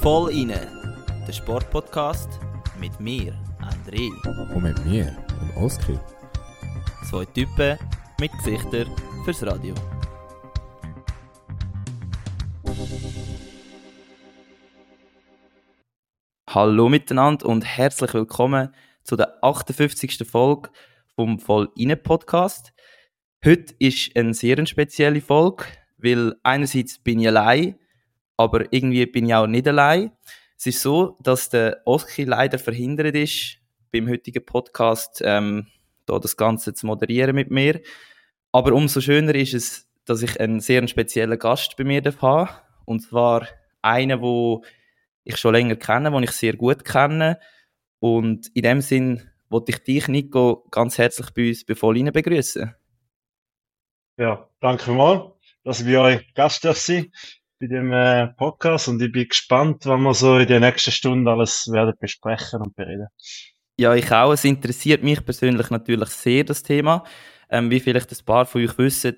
Voll inne, der Sportpodcast mit mir, André. Und mit mir, dem Oskar. Zwei Typen mit Gesichtern fürs Radio. Hallo miteinander und herzlich willkommen zu der 58. Folge vom Voll inne Podcast. Heute ist eine sehr spezielle Folge, weil einerseits bin ich allein, aber irgendwie bin ich auch nicht allein. Es ist so, dass der Oski leider verhindert ist, beim heutigen Podcast ähm, da das Ganze zu moderieren mit mir. Aber umso schöner ist es, dass ich einen sehr speziellen Gast bei mir habe. Und zwar einen, wo ich schon länger kenne, den ich sehr gut kenne. Und in dem Sinn wollte ich dich, Nico, ganz herzlich bei uns Vollinen begrüßen. Ja, danke mal, dass bei euch Gast sein bei dem äh, Podcast und ich bin gespannt, was wir so in den nächsten Stunden alles werden besprechen und bereden. Ja, ich auch. Es interessiert mich persönlich natürlich sehr, das Thema. Ähm, wie vielleicht ein paar von euch wissen,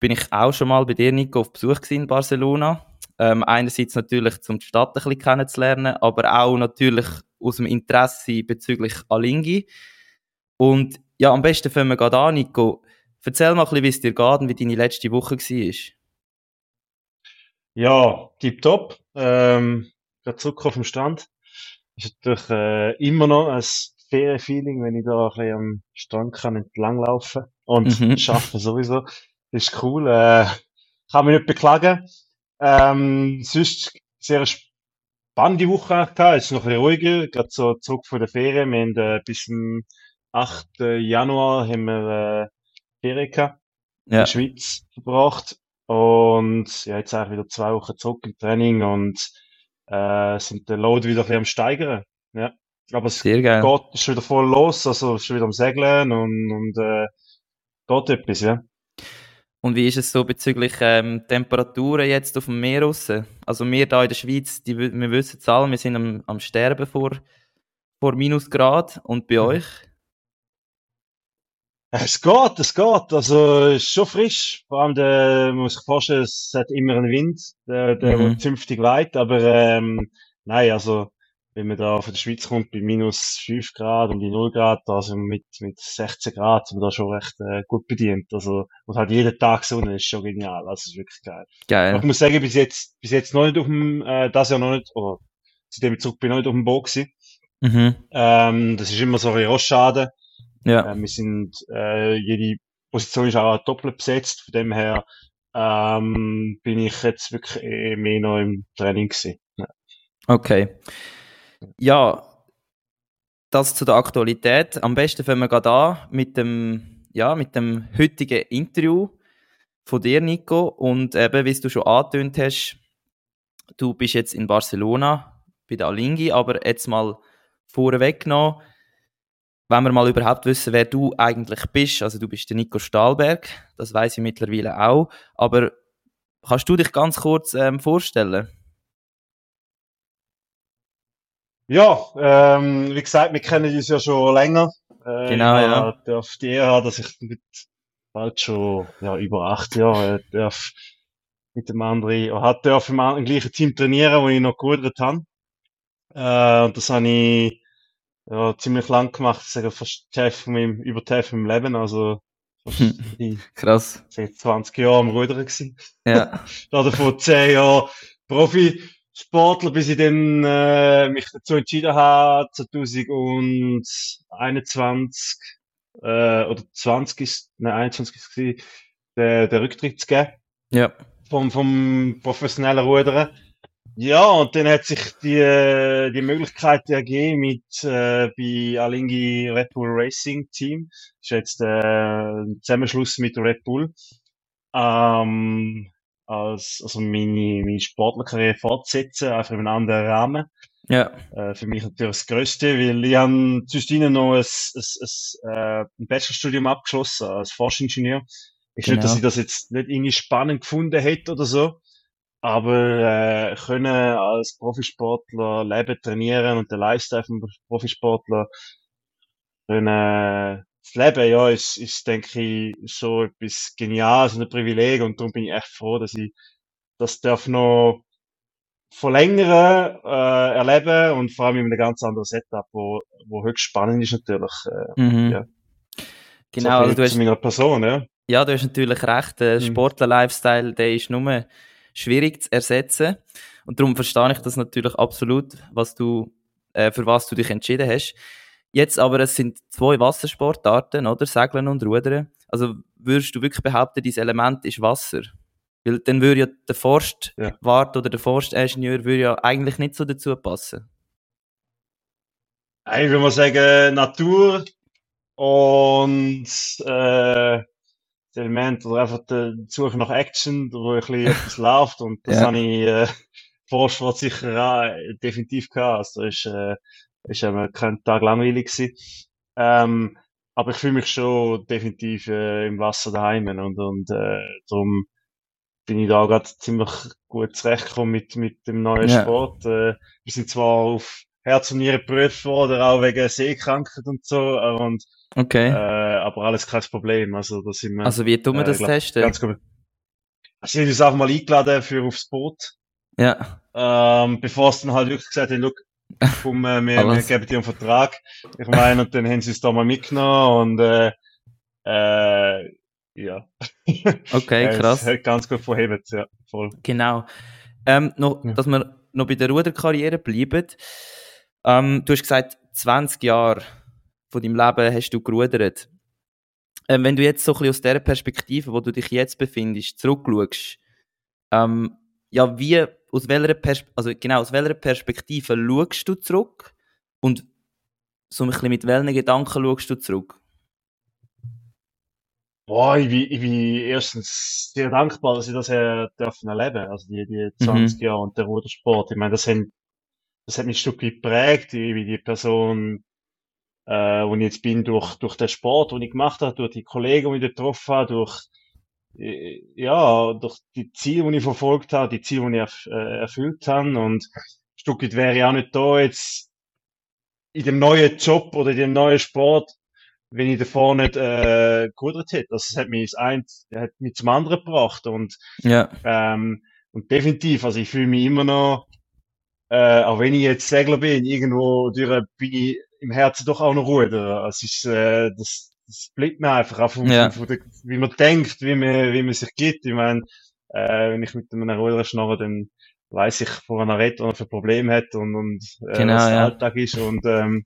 bin ich auch schon mal bei dir, Nico, auf Besuch in Barcelona. Ähm, einerseits natürlich, um die Stadt ein bisschen kennenzulernen, aber auch natürlich aus dem Interesse bezüglich Alingi. Und ja, am besten fangen wir gerade an, Nico. Erzähl mal ein bisschen, wie es dir geht und wie deine letzte Woche war. Ja, tipptopp. Ähm, gerade zurück auf dem Stand. Ist natürlich äh, immer noch ein Ferienfeeling, wenn ich da ein bisschen am Strand kann entlanglaufen und mhm. schaffen sowieso. Das ist cool. Äh, kann mich nicht beklagen. Ähm, sonst sehr spannende Woche gehabt. Es ist noch ein bisschen ruhiger. Gerade so zurück von der Ferien. Wir haben äh, bis zum 8. Januar haben wir äh, Gehabt. Ja. In der Schweiz verbracht. Und ja, jetzt eigentlich wieder zwei Wochen zurück im Training und äh, sind den Load wieder ein bisschen am steigern. Ja. Aber es Sehr geil. geht, ist wieder voll los, also ist wieder am Segeln und, und äh, geht etwas, ja. Und wie ist es so bezüglich ähm, Temperaturen jetzt auf dem Meer raus? Also wir da in der Schweiz, die, wir wissen es alle, wir sind am, am Sterben vor, vor Minusgrad. Und bei mhm. euch? Es geht, es geht. Also, es ist schon frisch. Vor allem, der, man muss sich vorstellen, es hat immer einen Wind, der, der mhm. zünftig weit. Aber, ähm, nein, also, wenn man da von der Schweiz kommt, bei minus 5 Grad und die 0 Grad, also mit, mit 16 Grad, sind wir da schon recht äh, gut bedient. Also, und halt jeden Tag Sonne ist schon genial. Also, ist wirklich geil. Geil. Aber ich muss sagen, bis jetzt, bis jetzt noch nicht auf dem, äh, das Jahr noch nicht, oder, seitdem ich zurück bin, noch nicht auf dem Boot gewesen. Mhm. Ähm, das ist immer so ein Rosschaden. Ja. Äh, wir sind, äh, jede Position ist auch doppelt besetzt, von dem her ähm, bin ich jetzt wirklich eh mehr noch im Training gewesen. Ja. Okay. Ja, das zu der Aktualität. Am besten fangen wir gerade an mit dem, ja, mit dem heutigen Interview von dir, Nico. Und eben, wie du schon angetönt hast, du bist jetzt in Barcelona bei der Alingi, aber jetzt mal vorweg noch, wenn wir mal überhaupt wissen, wer du eigentlich bist, also du bist der Nico Stahlberg, das weiß ich mittlerweile auch, aber kannst du dich ganz kurz ähm, vorstellen? Ja, ähm, wie gesagt, wir kennen uns ja schon länger. Äh, genau, ja. Ich darf die Ehre haben, dass ich mit bald schon ja, über acht Jahre äh, darf mit dem anderen, hat darf im, im gleichen Team trainieren, wo ich noch gerudert habe. Äh, und das habe ich ja, ziemlich lang gemacht, sage fast die Hälfte von meinem, über die Hälfte von meinem Leben, also Krass. Seit 20 Jahren am Rudern gewesen. Ja. Davon 10 Jahre Profisportler, bis ich dann äh, mich dazu entschieden habe, 2021 äh, oder 20 ist, nein, 21 ist es den, den Rücktritt zu geben. Ja. Vom, vom professionellen Rudern. Ja, und dann hat sich die, äh, die Möglichkeit ergeben mit äh, bei Alingi Red Bull Racing Team. Das ist jetzt äh, ein Zusammenschluss mit Red Bull. Ähm, als, also meine, meine Sportlerkarriere fortsetzen, einfach in einem anderen Rahmen. Ja. Äh, für mich natürlich das Größte, weil ich habe zwischendrin noch ein, ein, ein, äh, ein Bachelorstudium abgeschlossen als Forschingenieur. Ist genau. nicht, dass genau. ich das jetzt nicht irgendwie spannend gefunden hätte oder so aber äh, können als Profisportler leben, trainieren und der Lifestyle vom Profisportler können das Leben, ja, ist, ist, denke ich, so etwas Geniales und ein Privileg und darum bin ich echt froh, dass ich das darf noch verlängern, äh, erleben und vor allem in einem ganz anderen Setup, wo, wo höchst spannend ist natürlich. Äh, mhm. ja. Genau, so also du hast, meiner Person, ja. Ja, du hast natürlich recht, der mhm. Sportler-Lifestyle, der ist nur schwierig zu ersetzen und darum verstehe ich das natürlich absolut, was du, äh, für was du dich entschieden hast. Jetzt aber, es sind zwei Wassersportarten, oder? Segeln und Rudern. Also würdest du wirklich behaupten, dieses Element ist Wasser? Weil dann würde ja der Forstwart ja. oder der Forstingenieur würde ja eigentlich nicht so dazu passen. Ich würde mal sagen, Natur und äh, Element oder einfach die Suche nach Action, wo ein bisschen etwas läuft und das ja. habe ich äh, Forstwart sicher auch definitiv gehabt. Also ist, äh, ist eben kein Tag langweilig gewesen. Ähm, aber ich fühle mich schon definitiv äh, im Wasser daheim und, und äh, darum bin ich da gerade ziemlich gut zurechtgekommen mit, mit dem neuen ja. Sport. Äh, wir sind zwar auf Herz und Nieren geprüft worden, auch wegen Seekrankheit und so, und, okay. äh, aber alles kein Problem. Also, da sind wir, also wie tun wir äh, das glaub, testen? Ganz gut. Also, ich habe uns einfach mal eingeladen für aufs Boot. Ja. Ähm, bevor es dann halt wirklich gesagt haben, look, komm, äh, wir, wir geben dir einen Vertrag. Ich meine, und dann haben sie es da mal mitgenommen und, äh, äh, ja. Okay, krass. Ja, ganz gut verhebt, ja, voll. Genau. Ähm, noch, ja. Dass wir noch bei der Ruderkarriere bleiben. Ähm, du hast gesagt, 20 Jahre von deinem Leben hast du gerudert. Ähm, wenn du jetzt so ein bisschen aus der Perspektive, wo du dich jetzt befindest, zurückschaust, ähm, ja, wie, aus welcher, Pers also genau, aus welcher Perspektive schaust du zurück und so ein bisschen mit welchen Gedanken schaust du zurück? Boah, ich bin, ich bin erstens sehr dankbar, dass ich das äh, dürfen erleben, also die, die 20 mhm. Jahre und der Rudersport. Ich meine, das, haben, das hat mich ein Stück geprägt, wie die Person, äh, wo ich jetzt bin, durch, durch den Sport, den ich gemacht habe, durch die Kollegen, die ich getroffen habe, durch, äh, ja, durch die Ziele, die ich verfolgt habe, die Ziele, die ich erf äh, erfüllt habe und ein Stück weit wäre ich auch nicht da jetzt in dem neuen Job oder in dem neuen Sport, wenn ich davor nicht äh, gerudert hätte. Das hat mich das eins, hat mich zum anderen gebracht und ja. ähm, und definitiv, also ich fühle mich immer noch, äh, auch wenn ich jetzt Segler bin, irgendwo durch, bin ich im Herzen doch auch noch Ruder. Es ist, äh, das, das bleibt mir einfach auch von, ja. von, von der, wie man denkt, wie man, wie man sich gibt. Ich meine, äh, wenn ich mit einem Ruder schnarre, dann weiß ich, wo er redet, was er für Probleme hat und, und äh, genau, was der ja. Alltag ist und ähm,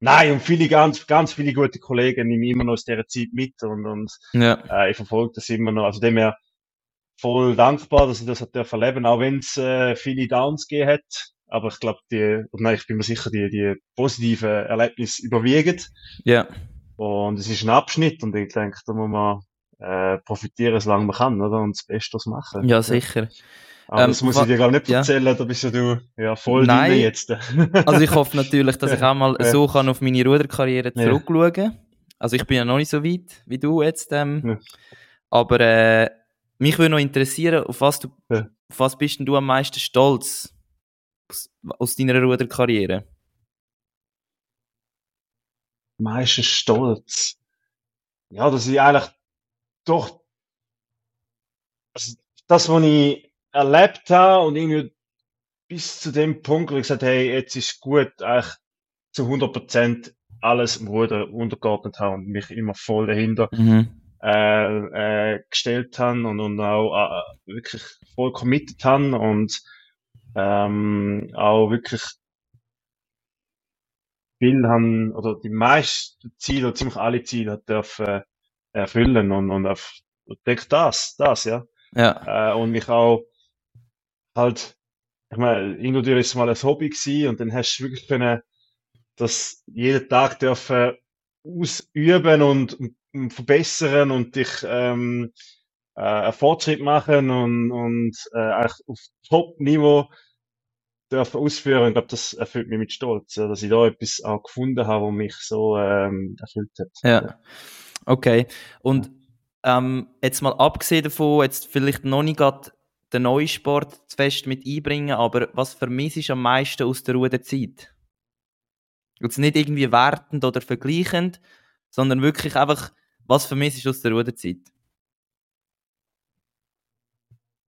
Nein, und viele, ganz, ganz viele gute Kollegen nehmen immer noch aus dieser Zeit mit und, und ja. äh, ich verfolge das immer noch. Also dem her voll dankbar, dass ich das hat erleben auch wenn es äh, viele Downs gegeben hat. Aber ich glaube, die, nein, ich bin mir sicher, die, die positiven Erlebnisse überwiegen. Ja. Und es ist ein Abschnitt und ich denke, da muss man äh, profitieren, solange man kann, oder? Und das Beste machen. Ja, sicher. Ja. Aber ähm, das muss ich dir gar nicht erzählen, ja. da bist ja du ja voll Nein. drin jetzt. also ich hoffe natürlich, dass ich auch mal so kann auf meine Ruderkarriere zurückschauen kann. Also ich bin ja noch nicht so weit wie du jetzt. Ähm, ja. Aber äh, mich würde noch interessieren, auf was, du, auf was bist denn du am meisten stolz aus, aus deiner Ruderkarriere? Meisten stolz? Ja, dass ich eigentlich doch also das, was ich erlebt habe und irgendwie bis zu dem Punkt, wo ich gesagt habe, hey, jetzt ist gut, eigentlich zu 100% alles im Ruder untergeordnet habe und mich immer voll dahinter mhm. Äh, äh, gestellt habe und, und auch äh, wirklich voll committed habe und ähm, auch wirklich viel haben, oder die meisten Ziele, oder ziemlich alle Ziele dürfen erfüllen und, und auf, ich denke das, das, ja. Ja. Äh, und mich auch halt, ich meine, irgendwo ist es mal ein Hobby gewesen und dann hast du wirklich können, das jeden Tag dürfen ausüben und, und verbessern und dich ähm, äh, einen Fortschritt machen und, und äh, auf Top-Niveau dürfen ausführen. Ich glaube, das erfüllt mich mit Stolz, dass ich da etwas auch gefunden habe, was mich so ähm, erfüllt hat. Ja, okay. Und ähm, jetzt mal abgesehen davon, jetzt vielleicht noch nicht gerade den neuen Sport zu fest mit einbringen, aber was vermisst am meisten aus der Ruderzeit? Jetzt nicht irgendwie wertend oder vergleichend, sondern wirklich einfach, was vermisst du aus der Ruderzeit?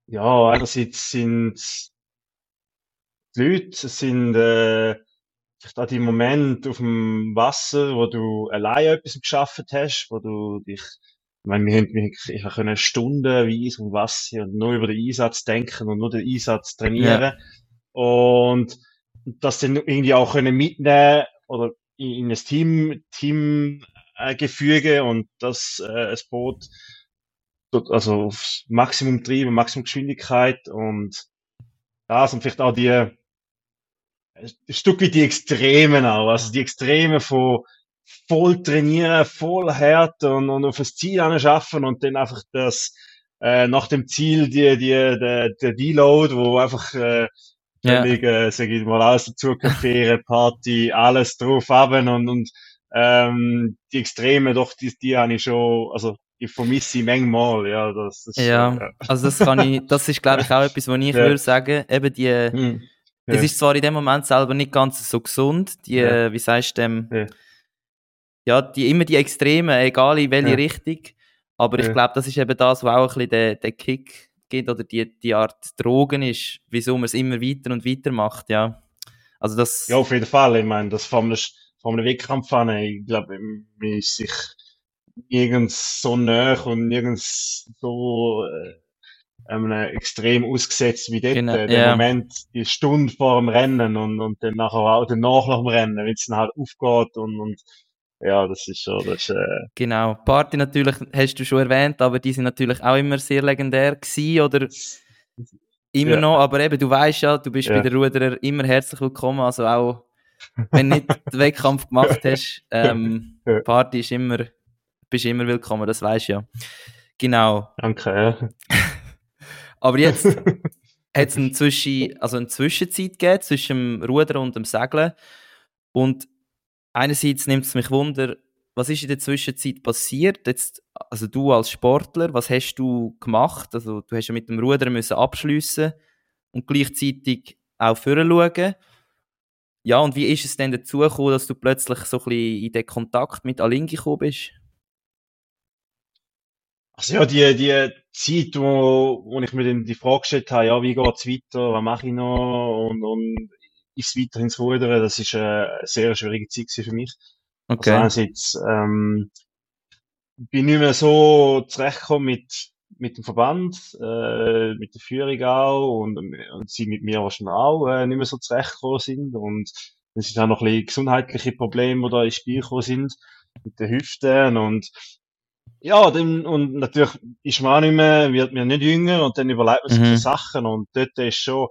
Ja, einerseits sind die Leute, es sind äh, vielleicht auch die Momente auf dem Wasser, wo du alleine etwas geschafft hast, wo du dich, ich meine, wir haben, wir können stundenweise um Wasser und nur über den Einsatz denken und nur den Einsatz trainieren. Ja. Und das dann irgendwie auch können mitnehmen oder in, in ein Team, Team äh, Gefüge und das äh, das Boot also aufs Maximum treiben, Maximum Geschwindigkeit und das und vielleicht auch die ein Stück wie die Extremen auch, also die Extreme von voll trainieren, voll hart und, und auf das Ziel schaffen und dann einfach das äh, nach dem Ziel die die der, der Deload, wo einfach äh, ja. äh, sag ich mal alles dazu Kaffee, Party, alles drauf haben und und ähm, die Extreme doch die die habe ich schon also ich vermisse sie manchmal, ja, das ist, ja, ja. also das kann ich, das ist glaube ich auch etwas, was ich ja. würde sagen, eben die, hm. Ja. Es ist zwar in dem Moment selber nicht ganz so gesund, die, wie sagst du dem, ja. die, immer die Extremen, egal in welche Richtung, aber ich glaube, das ist eben das, was auch ein bisschen der, der Kick gibt oder die, die Art Drogen ist, wieso man es immer weiter und weiter macht, ja. Also das... Ja, auf jeden Fall, ich meine, das einem, von einem Wettkampf an, ich glaube, man ist sich nirgends so nah und nirgends so... Äh, ähm, extrem ausgesetzt wie dort. Genau, der ja. Moment, die Stunde vor dem Rennen und, und dann nachher auch danach nach dem Rennen, wenn es dann halt aufgeht und, und ja, das ist schon, das äh Genau. Party natürlich hast du schon erwähnt, aber die sind natürlich auch immer sehr legendär gewesen, oder immer ja. noch, aber eben, du weißt ja, du bist ja. bei den Ruderer immer herzlich willkommen, also auch wenn du nicht den Wettkampf gemacht hast, ähm, Party ist immer, bist immer willkommen, das weißt du ja. Genau. Danke. Aber jetzt hat es eine, Zwischen, also eine Zwischenzeit gegeben zwischen dem Rudern und dem Segeln. Und einerseits nimmt es mich Wunder, was ist in der Zwischenzeit passiert? Jetzt, also du als Sportler, was hast du gemacht? Also du hast ja mit dem Rudern müssen abschliessen und gleichzeitig auch schauen. Ja, und wie ist es denn dazu gekommen, dass du plötzlich so ein bisschen in den Kontakt mit Alingi gekommen bist? Also ja, die, die Zeit, wo, wo ich mir dann die Frage gestellt habe, ja, wie geht's weiter, was mache ich noch und, und ist es weiterhin zu rudern, das ist eine sehr schwierige Zeit für mich. Okay. Also einerseits, ähm, bin nicht mehr so zurechtgekommen mit, mit dem Verband, äh, mit der Führung auch und, und sie mit mir wahrscheinlich auch äh, nicht mehr so zurechtgekommen sind und es sind auch noch ein bisschen gesundheitliche Probleme, die da ins Spiel gekommen sind mit den Hüften und ja, dann, und natürlich ist man auch nicht mehr, wird mir nicht jünger und dann überlegt man sich mhm. Sachen und dort ist schon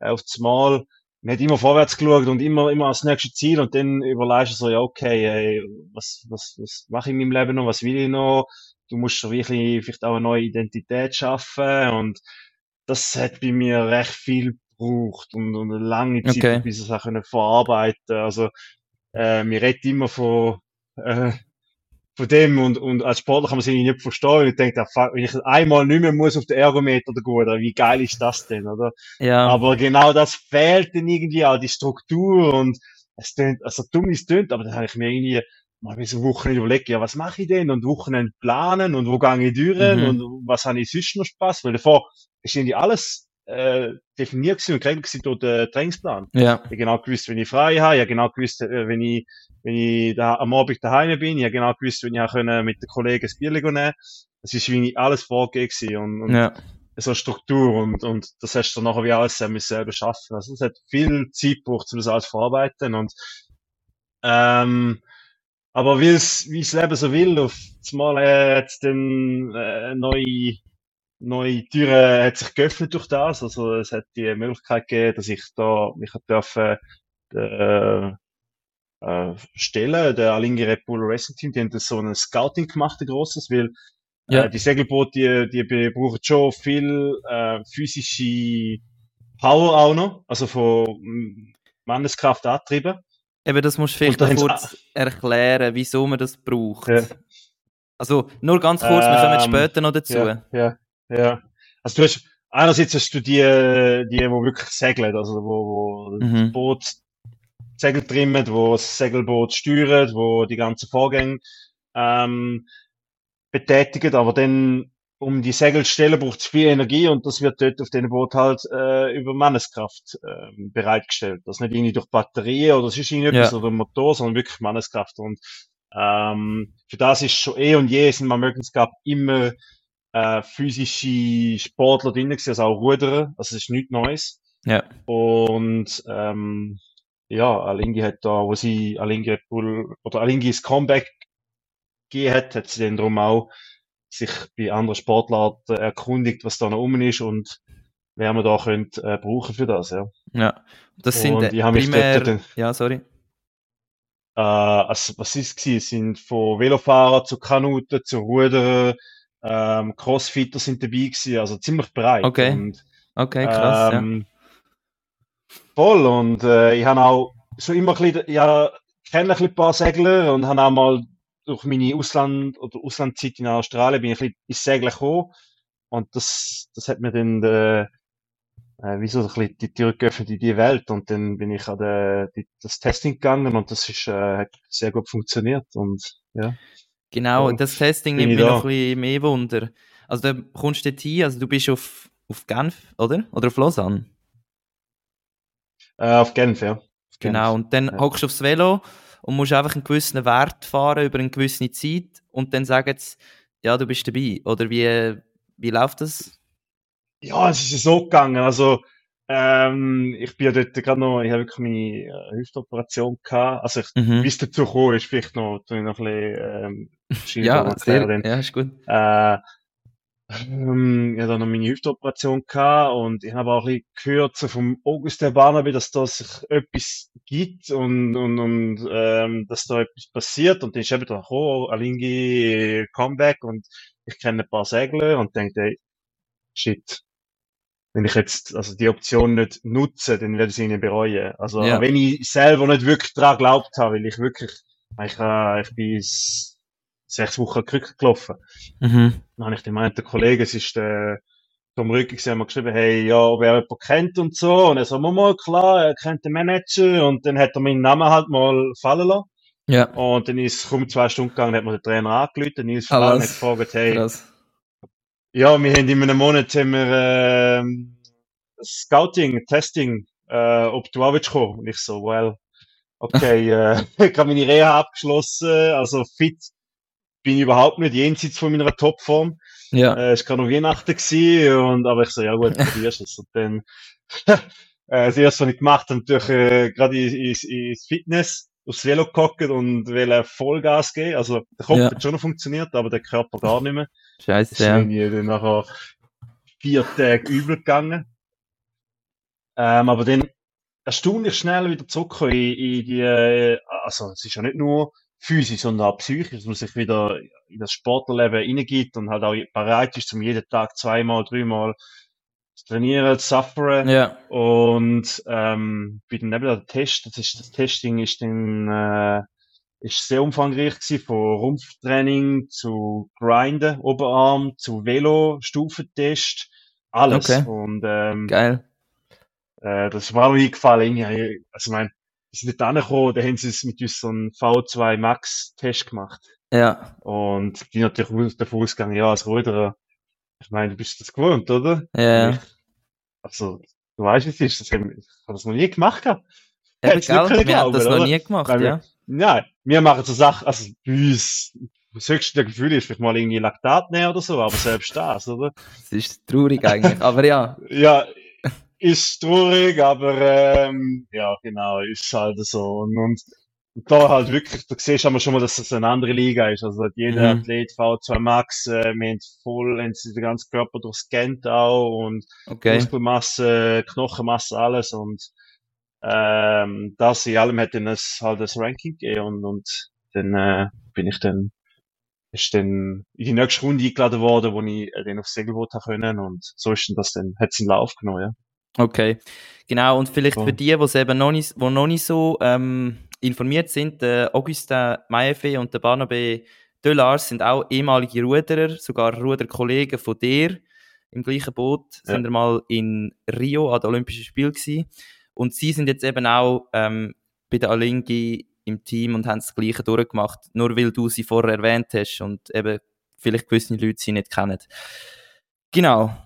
äh, auf das Mal, man hat immer vorwärts geschaut und immer, immer ans nächste Ziel und dann überlegst du so, ja, okay, ey, was, was, was mache ich in meinem Leben noch, was will ich noch? Du musst schon wirklich vielleicht auch eine neue Identität schaffen und das hat bei mir recht viel gebraucht und, und eine lange Zeit, okay. bis ich es verarbeiten Also, äh, mir redet immer von, äh, von dem und, und als Sportler kann man sich nicht verstehen. Ich denke, wenn ich einmal nicht mehr muss auf den Ergometer gehen, wie geil ist das denn, oder? Ja. Aber genau das fehlt dann irgendwie auch, die Struktur und es tönt, also dumm ist tönt, aber dann habe ich mir irgendwie mal so Wochen überlegt, ja, was mache ich denn? Und Wochen planen und wo gehe ich durch mhm. und was habe ich sonst noch Spaß? Weil davor ist irgendwie alles äh, definiert gewesen und geregelt gewesen durch den Trainingsplan. Ja. Ich genau gewusst, wenn ich frei habe, ich genau gewusst, äh, wenn ich, wenn ich da am Abend daheim bin, ich genau gewusst, wenn ich auch können mit den Kollegen ein Bier nehmen Das ist wie alles vorgegeben und, und ja. so Struktur und, und das hast du dann nachher wie alles selber schaffen. Also es hat viel Zeit gebraucht, um das alles verarbeiten und ähm, aber wie es, wie das Leben so will, auf mal äh, jetzt dann äh, neue neue Türen hat sich geöffnet durch das. Also es hat die Möglichkeit gegeben, dass ich da mich dürfen äh, äh, stellen. Der Alingi Red Bull Racing Team, die haben das so ein Scouting gemacht, ein grosses, weil ja. äh, die Segelboote, die, die brauchen schon viel äh, physische Power auch noch, also von Manneskraft angetrieben. Eben, das musst du vielleicht noch kurz erklären, wieso man das braucht. Ja. Also, nur ganz kurz, ähm, wir kommen ähm, später noch dazu. Ja, ja. Ja. Also du hast, einerseits hast du die, die, die wirklich segeln, also wo, wo mhm. das Boot Segel trimmen, wo das Segelboot steuert, wo die ganzen Vorgänge ähm, betätigt, aber dann um die Segel zu stellen, braucht es viel Energie und das wird dort auf dem Boot halt äh, über Manneskraft äh, bereitgestellt. Das nicht irgendwie durch Batterien oder sonst irgendetwas ja. oder Motor, sondern wirklich Manneskraft. Und ähm, für das ist schon eh und je sind man möglichst gab immer äh, physische Sportler drin also auch Ruderer, also es ist nichts Neues. Ja. Und ähm, ja, Alingi hat da, wo sie Alingi Bull oder Alingis Comeback gegeben hat, hat sie dann darum auch sich bei anderen Sportlarten erkundigt, was da noch rum ist und wer man da könnte äh, brauchen für das, ja. Ja, das sind und ich primär... Dann, ja, sorry. Äh, also, was ist es Es sind von Velofahrern zu Kanuten, zu Rudern, ähm, Crossfitter sind dabei gewesen, also ziemlich breit. Okay. Und, okay, krass, ähm, ja. Voll, und äh, ich habe auch schon immer ein bisschen, ja, kenne ein paar Segler und habe auch mal durch meine Ausland- oder Auslandszeit in Australien bin ich ein bisschen ins Segeln gekommen. Und das, das hat mir dann, äh, äh, wie so ein bisschen die Tür geöffnet in die Welt. Und dann bin ich an der, die, das Testing gegangen und das ist, äh, hat sehr gut funktioniert. Und, ja. Genau, und das Testing nimmt mich da. noch ein bisschen mehr Wunder. Also, da kommst du dort hin, also du bist auf, auf Genf, oder? Oder auf Lausanne? Äh, auf Genf, ja. Auf genau, Genf. und dann ja. hockst du aufs Velo und musst einfach einen gewissen Wert fahren über eine gewisse Zeit und dann sagen sie, ja, du bist dabei. Oder wie, wie läuft das? Ja, es ist so gegangen. Also, ähm, ich bin ja dort gerade noch, ich habe wirklich meine äh, Hüftoperation gehabt. Also, ich, mhm. wie es dazu gekommen ist, vielleicht noch, noch ein bisschen, ähm, ja, sehr, ja, ist gut. Äh, ähm, ich hatte noch meine Hüftoperation gehabt und ich habe auch ein bisschen gehört so vom August der Barnaby, dass da sich etwas gibt und, und, und ähm, dass da etwas passiert und dann ist eben da oh, Alingi Comeback und ich kenne ein paar Segler und denke, ey, shit, wenn ich jetzt also die Option nicht nutze, dann werde ich sie nicht bereuen. Also ja. wenn ich selber nicht wirklich daran geglaubt habe, weil ich wirklich, ich, äh, ich bin sechs Wochen zurückgelaufen. Mhm. Dann habe ich dem einen Kollegen, es ist der Tom Rücker gesehen, haben geschrieben, hey, ja, ob er jemanden kennt und so. Und er so, mal klar, er kennt den Manager. Und dann hat er meinen Namen halt mal fallen lassen. Ja. Und dann ist es kaum zwei Stunden gegangen, hat mir der Trainer angerufen, Nils Fahlen hat gefragt, hey, Krass. ja, wir haben in einem Monat haben wir, äh, Scouting, Testing, äh, ob du auch willst kommen. Und ich so, well, okay, äh, ich habe meine Reha abgeschlossen, also fit bin ich überhaupt nicht jenseits von meiner Topform. Ja. Äh, es war noch Weihnachten gewesen und, aber ich so, ja gut, probierst es. Und dann, äh, das erste, was ich gemacht habe, natürlich, äh, gerade ins, ins Fitness, aufs Velo gehockt und will Vollgas geben. Also, der Kopf ja. hat schon noch funktioniert, aber der Körper gar nicht mehr. Scheiße, ja. Ist ja. dann nachher vier Tage übel gegangen. Ähm, aber dann erstaunlich schnell wieder zurückkommen in, in die, äh, also, es ist ja nicht nur, physisch, sondern auch psychisch, dass man sich wieder in das Sportlerleben reingibt und halt auch bereit ist, um jeden Tag zweimal, dreimal zu trainieren, zu sufferen. Ja. Und ähm, bei dem eben der Test, das, ist, das Testing ist dann äh, ist sehr umfangreich gewesen, von Rumpftraining zu Grinden, Oberarm, zu Velo, Stufentest, alles. Okay. Und ähm, Geil. Äh, das ist mir auch eingefallen. Also ich meine, wir sind dort angekommen, da haben sie es mit uns so einen V2 Max Test gemacht. Ja. Und die natürlich davon ausgegangen, ja, als Ruderer, ich meine, du bist das gewohnt, oder? Ja. Ich, also, du weißt, wie es ist, das haben, ich habe das noch nie gemacht. Ja, Hätt's nicht können glauben, das noch nie gemacht, Weil ja. Wir, ja, wir machen so Sachen, also bei uns, das höchste Gefühl ist vielleicht mal irgendwie Laktat nehmen oder so, aber selbst das, oder? Das ist traurig eigentlich, aber ja. ja, ist traurig, aber ähm, ja, genau, ist halt so. Und, und, und da halt wirklich, da siehst du schon mal, dass es eine andere Liga ist. Also jeder mhm. Athlet V2 Max, äh, wir haben voll, haben sie den ganzen Körper durchscannt auch und okay. Muskelmasse, Knochenmasse, alles und ähm, das in allem hat dann das, halt das Ranking gegeben und, und dann äh, bin ich dann ist dann in die nächste Runde eingeladen worden, wo ich äh, dann aufs Segelboot haben können und so ist dann das dann, hat es in Lauf genommen, ja. Okay, genau. Und vielleicht oh. für die, die eben noch nicht, wo noch nicht so ähm, informiert sind, der Augustin Maiefe und der Barnabe Delars sind auch ehemalige Ruderer, sogar Ruderkollegen von dir im gleichen Boot. Ja. Sind mal in Rio an den Olympischen Spielen gewesen. Und sie sind jetzt eben auch ähm, bei der Alingi im Team und haben das Gleiche durchgemacht, nur weil du sie vorher erwähnt hast und eben vielleicht gewisse Leute sie nicht kennen. Genau.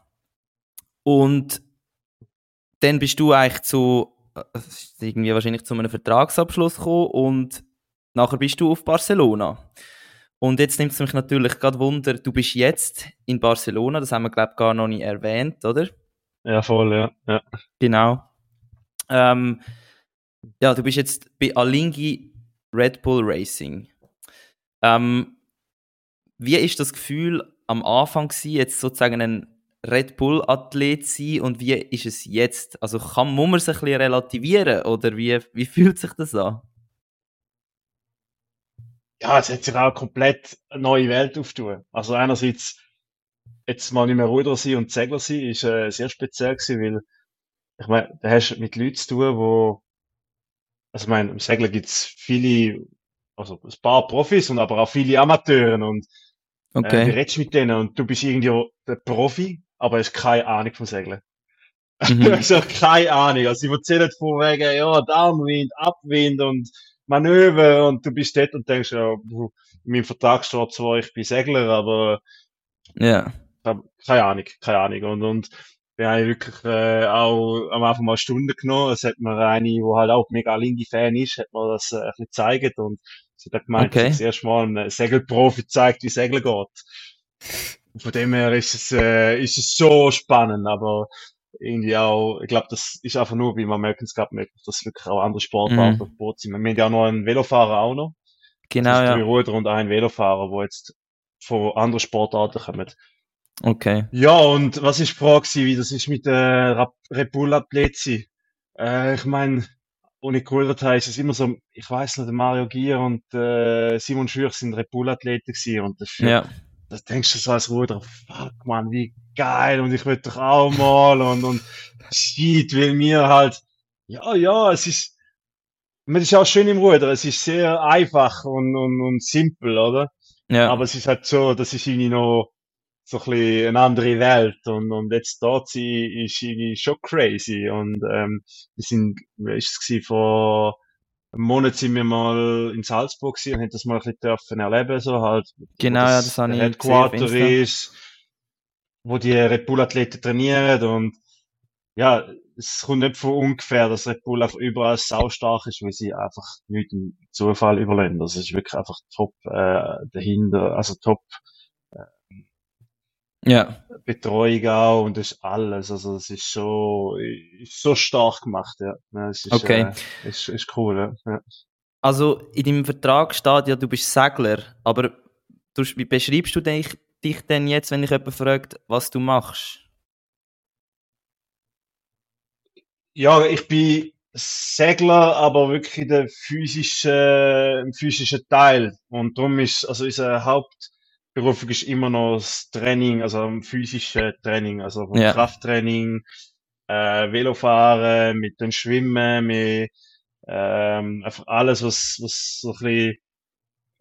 Und dann bist du eigentlich zu, äh, irgendwie wahrscheinlich zu einem Vertragsabschluss gekommen und nachher bist du auf Barcelona. Und jetzt nimmt es mich natürlich gerade Wunder, du bist jetzt in Barcelona, das haben wir glaube ich gar noch nicht erwähnt, oder? Ja, voll, ja. ja. Genau. Ähm, ja, du bist jetzt bei Alingi Red Bull Racing. Ähm, wie ist das Gefühl am Anfang gewesen, jetzt sozusagen ein Red Bull Athlet sein und wie ist es jetzt? Also kann, muss man es ein bisschen relativieren oder wie, wie fühlt sich das an? Ja, es hat sich auch komplett eine neue Welt auftun. Also einerseits jetzt mal nicht mehr Ruder sein und Segler sein, ist äh, sehr speziell gewesen, weil ich meine, da hast du mit Leuten zu tun, wo also ich meine, im Segeln gibt's viele, also ein paar Profis und aber auch viele Amateure und okay. äh, du redest mit denen und du bist irgendwie der Profi, aber hast keine Ahnung vom Segeln. Mhm. hast keine Ahnung. Also sie erzählen von wegen, ja, Downwind, Abwind und Manöver und du bist dort und denkst, ja, in meinem Vertrag steht zwar, ich bin Segler, aber ja. keine Ahnung, keine Ahnung. Und, und bin eigentlich wirklich äh, auch am Anfang mal Stunden genommen. Es hat mir eine, die halt auch mega Lingi-Fan ist, hat mir das äh, ein bisschen gezeigt und sie hat gemeint, okay. dass das erste Mal ein Segelprofi zeigt, wie Segel geht. Von dem her ist es, äh, ist es so spannend, aber irgendwie auch, ich glaube, das ist einfach nur beim American Cup möglich, dass wirklich auch andere Sportarten mhm. Boot sind. Wir haben ja auch noch einen Velofahrer auch noch. Genau, das ist ja. Drei Ruder und ein Velofahrer, wo jetzt von anderen Sportarten kommen. Okay. Ja, und was ist die Frage, wie das ist mit der Red Bull Atleti? Äh, ich meine, ohne habe, ist es immer so, ich weiß nicht, Mario Gier und äh, Simon Schürch sind Red Bull Athleten gewesen und das, ja. Das denkst du so als Ruder, fuck man, wie geil und ich will doch auch mal und, und shit, will mir halt, ja, ja, es ist, es ist auch schön im Ruder, es ist sehr einfach und, und, und simpel, oder? Ja. Aber es ist halt so, das ist irgendwie noch, so ein bisschen eine andere Welt und, und jetzt dort sein ist irgendwie schon crazy und ähm, wir sind, wie ist es gewesen, vor einem Monat sind wir mal in Salzburg gewesen und haben das mal ein bisschen dürfen erleben, so halt. Genau, das, ja, das habe ich Headquarter gesehen, ist, wo die Red Bull Athleten trainieren und ja, es kommt nicht von ungefähr, dass Red Bull einfach überall saustark ist, weil sie einfach nicht im Zufall überleben. Das ist wirklich einfach top äh, dahinter, also top ja. Betreuung auch und das ist alles. Also es ist so, ist so stark gemacht, ja. es ist, okay. Äh, ist, ist cool, ja. Also in deinem Vertrag steht ja, du bist Segler, aber du, wie beschreibst du dich, dich denn jetzt, wenn dich jemand fragt, was du machst? Ja, ich bin Segler, aber wirklich der physische, physische Teil. Und darum ist, also unser Haupt, Berufung ist immer noch das Training, also physische Training, also ja. Krafttraining, äh, Velofahren, mit dem Schwimmen, mit ähm, einfach alles, was, was so ein bisschen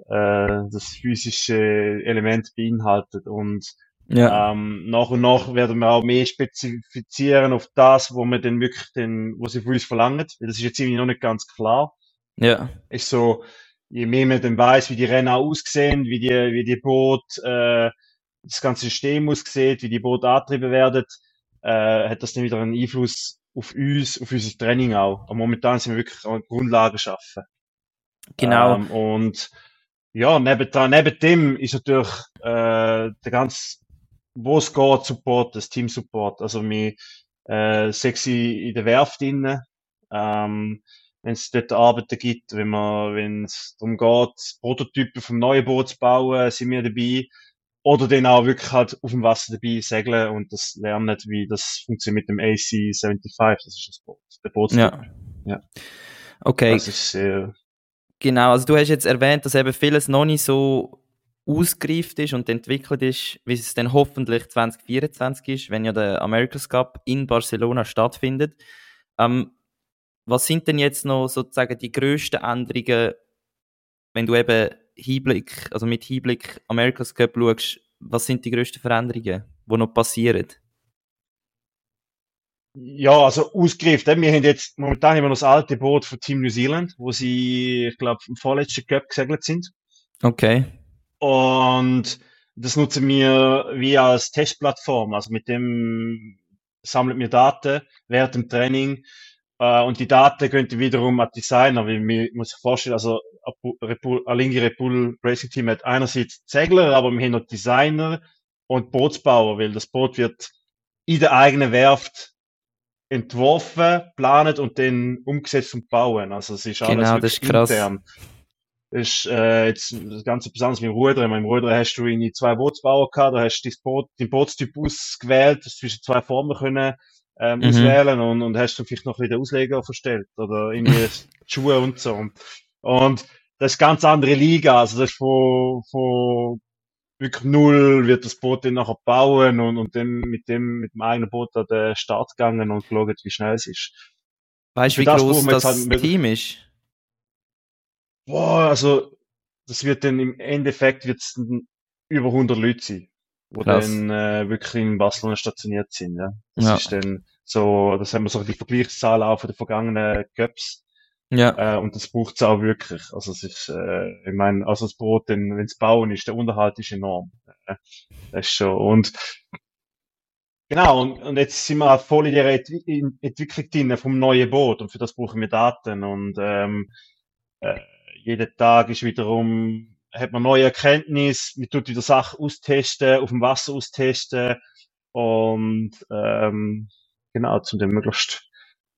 äh, das physische Element beinhaltet. Und ja. ähm, nach und nach werden wir auch mehr spezifizieren auf das, wo man dann wirklich den, was sie von uns verlangen. Das ist jetzt irgendwie noch nicht ganz klar. Ja. Ist so, je mehr man dann weiß, wie die Rennen aussehen, wie die, wie die Boot, äh, das ganze System aussieht, wie die Boote angetrieben werden, äh, hat das dann wieder einen Einfluss auf uns, auf unser Training auch. Aber momentan sind wir wirklich an Grundlagen schaffen. Genau. Ähm, und ja, neben, neben dem ist natürlich äh, der ganz, wo es geht, Support, das Team Support. Also wir äh, sexy in der Werft innen. Ähm, wenn es dort Arbeiten gibt, wenn man, wenn es darum geht, Prototypen vom neuen Boot zu bauen, sind wir dabei. Oder dann auch wirklich halt auf dem Wasser dabei segeln und das lernen, wie das funktioniert mit dem AC-75, das ist das Boot, der Bootstyp. Ja. ja. Okay. Das ist sehr... Genau, also du hast jetzt erwähnt, dass eben vieles noch nicht so ausgereift ist und entwickelt ist, wie es dann hoffentlich 2024 ist, wenn ja der America's Cup in Barcelona stattfindet. Ähm, was sind denn jetzt noch sozusagen die grössten Änderungen, wenn du eben Hinblick, also mit Hinblick America's Cup schaust, was sind die grössten Veränderungen, die noch passieren? Ja, also ausgereift. Wir haben jetzt momentan immer noch das alte Boot von Team New Zealand, wo sie, ich glaube, im vorletzten Cup gesegelt sind. Okay. Und das nutzen wir wie als Testplattform. Also mit dem sammeln wir Daten während dem Training. Äh, und die Daten gehen wiederum an Designer, weil man muss sich vorstellen, also ein linke Red Bull Racing Team hat einerseits Segler, aber wir haben noch Designer und Bootsbauer, weil das Boot wird in der eigenen Werft entworfen, planet und dann umgesetzt und bauen. Also es ist alles genau, das ist krass. intern. Das ist äh, jetzt das ganze besonders mit dem Rudern. Im Rudern hast du in zwei Bootsbauer gehabt, da hast du das Boot, den Bootstyp ausgewählt, hast zwischen zwei Formen können ähm, mhm. auswählen und, und hast dann vielleicht noch ein bisschen den Ausleger verstellt oder irgendwie Schuhe und so. Und, und das ist ganz andere Liga. Also das ist von, von wirklich null wird das Boot dann nachher bauen und, und dann mit dem, mit dem eigenen Boot an den Start gegangen und geschaut, wie schnell es ist. Weißt du, wie das groß das halt Team ist? Boah, also, das wird dann im Endeffekt wird's über 100 Leute sein, die dann äh, wirklich in Barcelona stationiert sind. Ja. Das ja. ist dann so, das haben wir so die Vergleichszahlen auch von den vergangenen Cups. Ja. Äh, und das braucht es auch wirklich. Also es ist, äh, ich meine, also das Brot, wenn es bauen ist, der Unterhalt ist enorm. Äh, das ist schon. Und genau, und, und jetzt sind wir voll in der Ent Entwicklung drin vom neuen Boot und für das brauchen wir Daten und ähm, äh, jeden Tag ist wiederum, hat man neue Erkenntnisse, man tut wieder Sachen austesten, auf dem Wasser austesten und ähm, genau, zum dem möglichst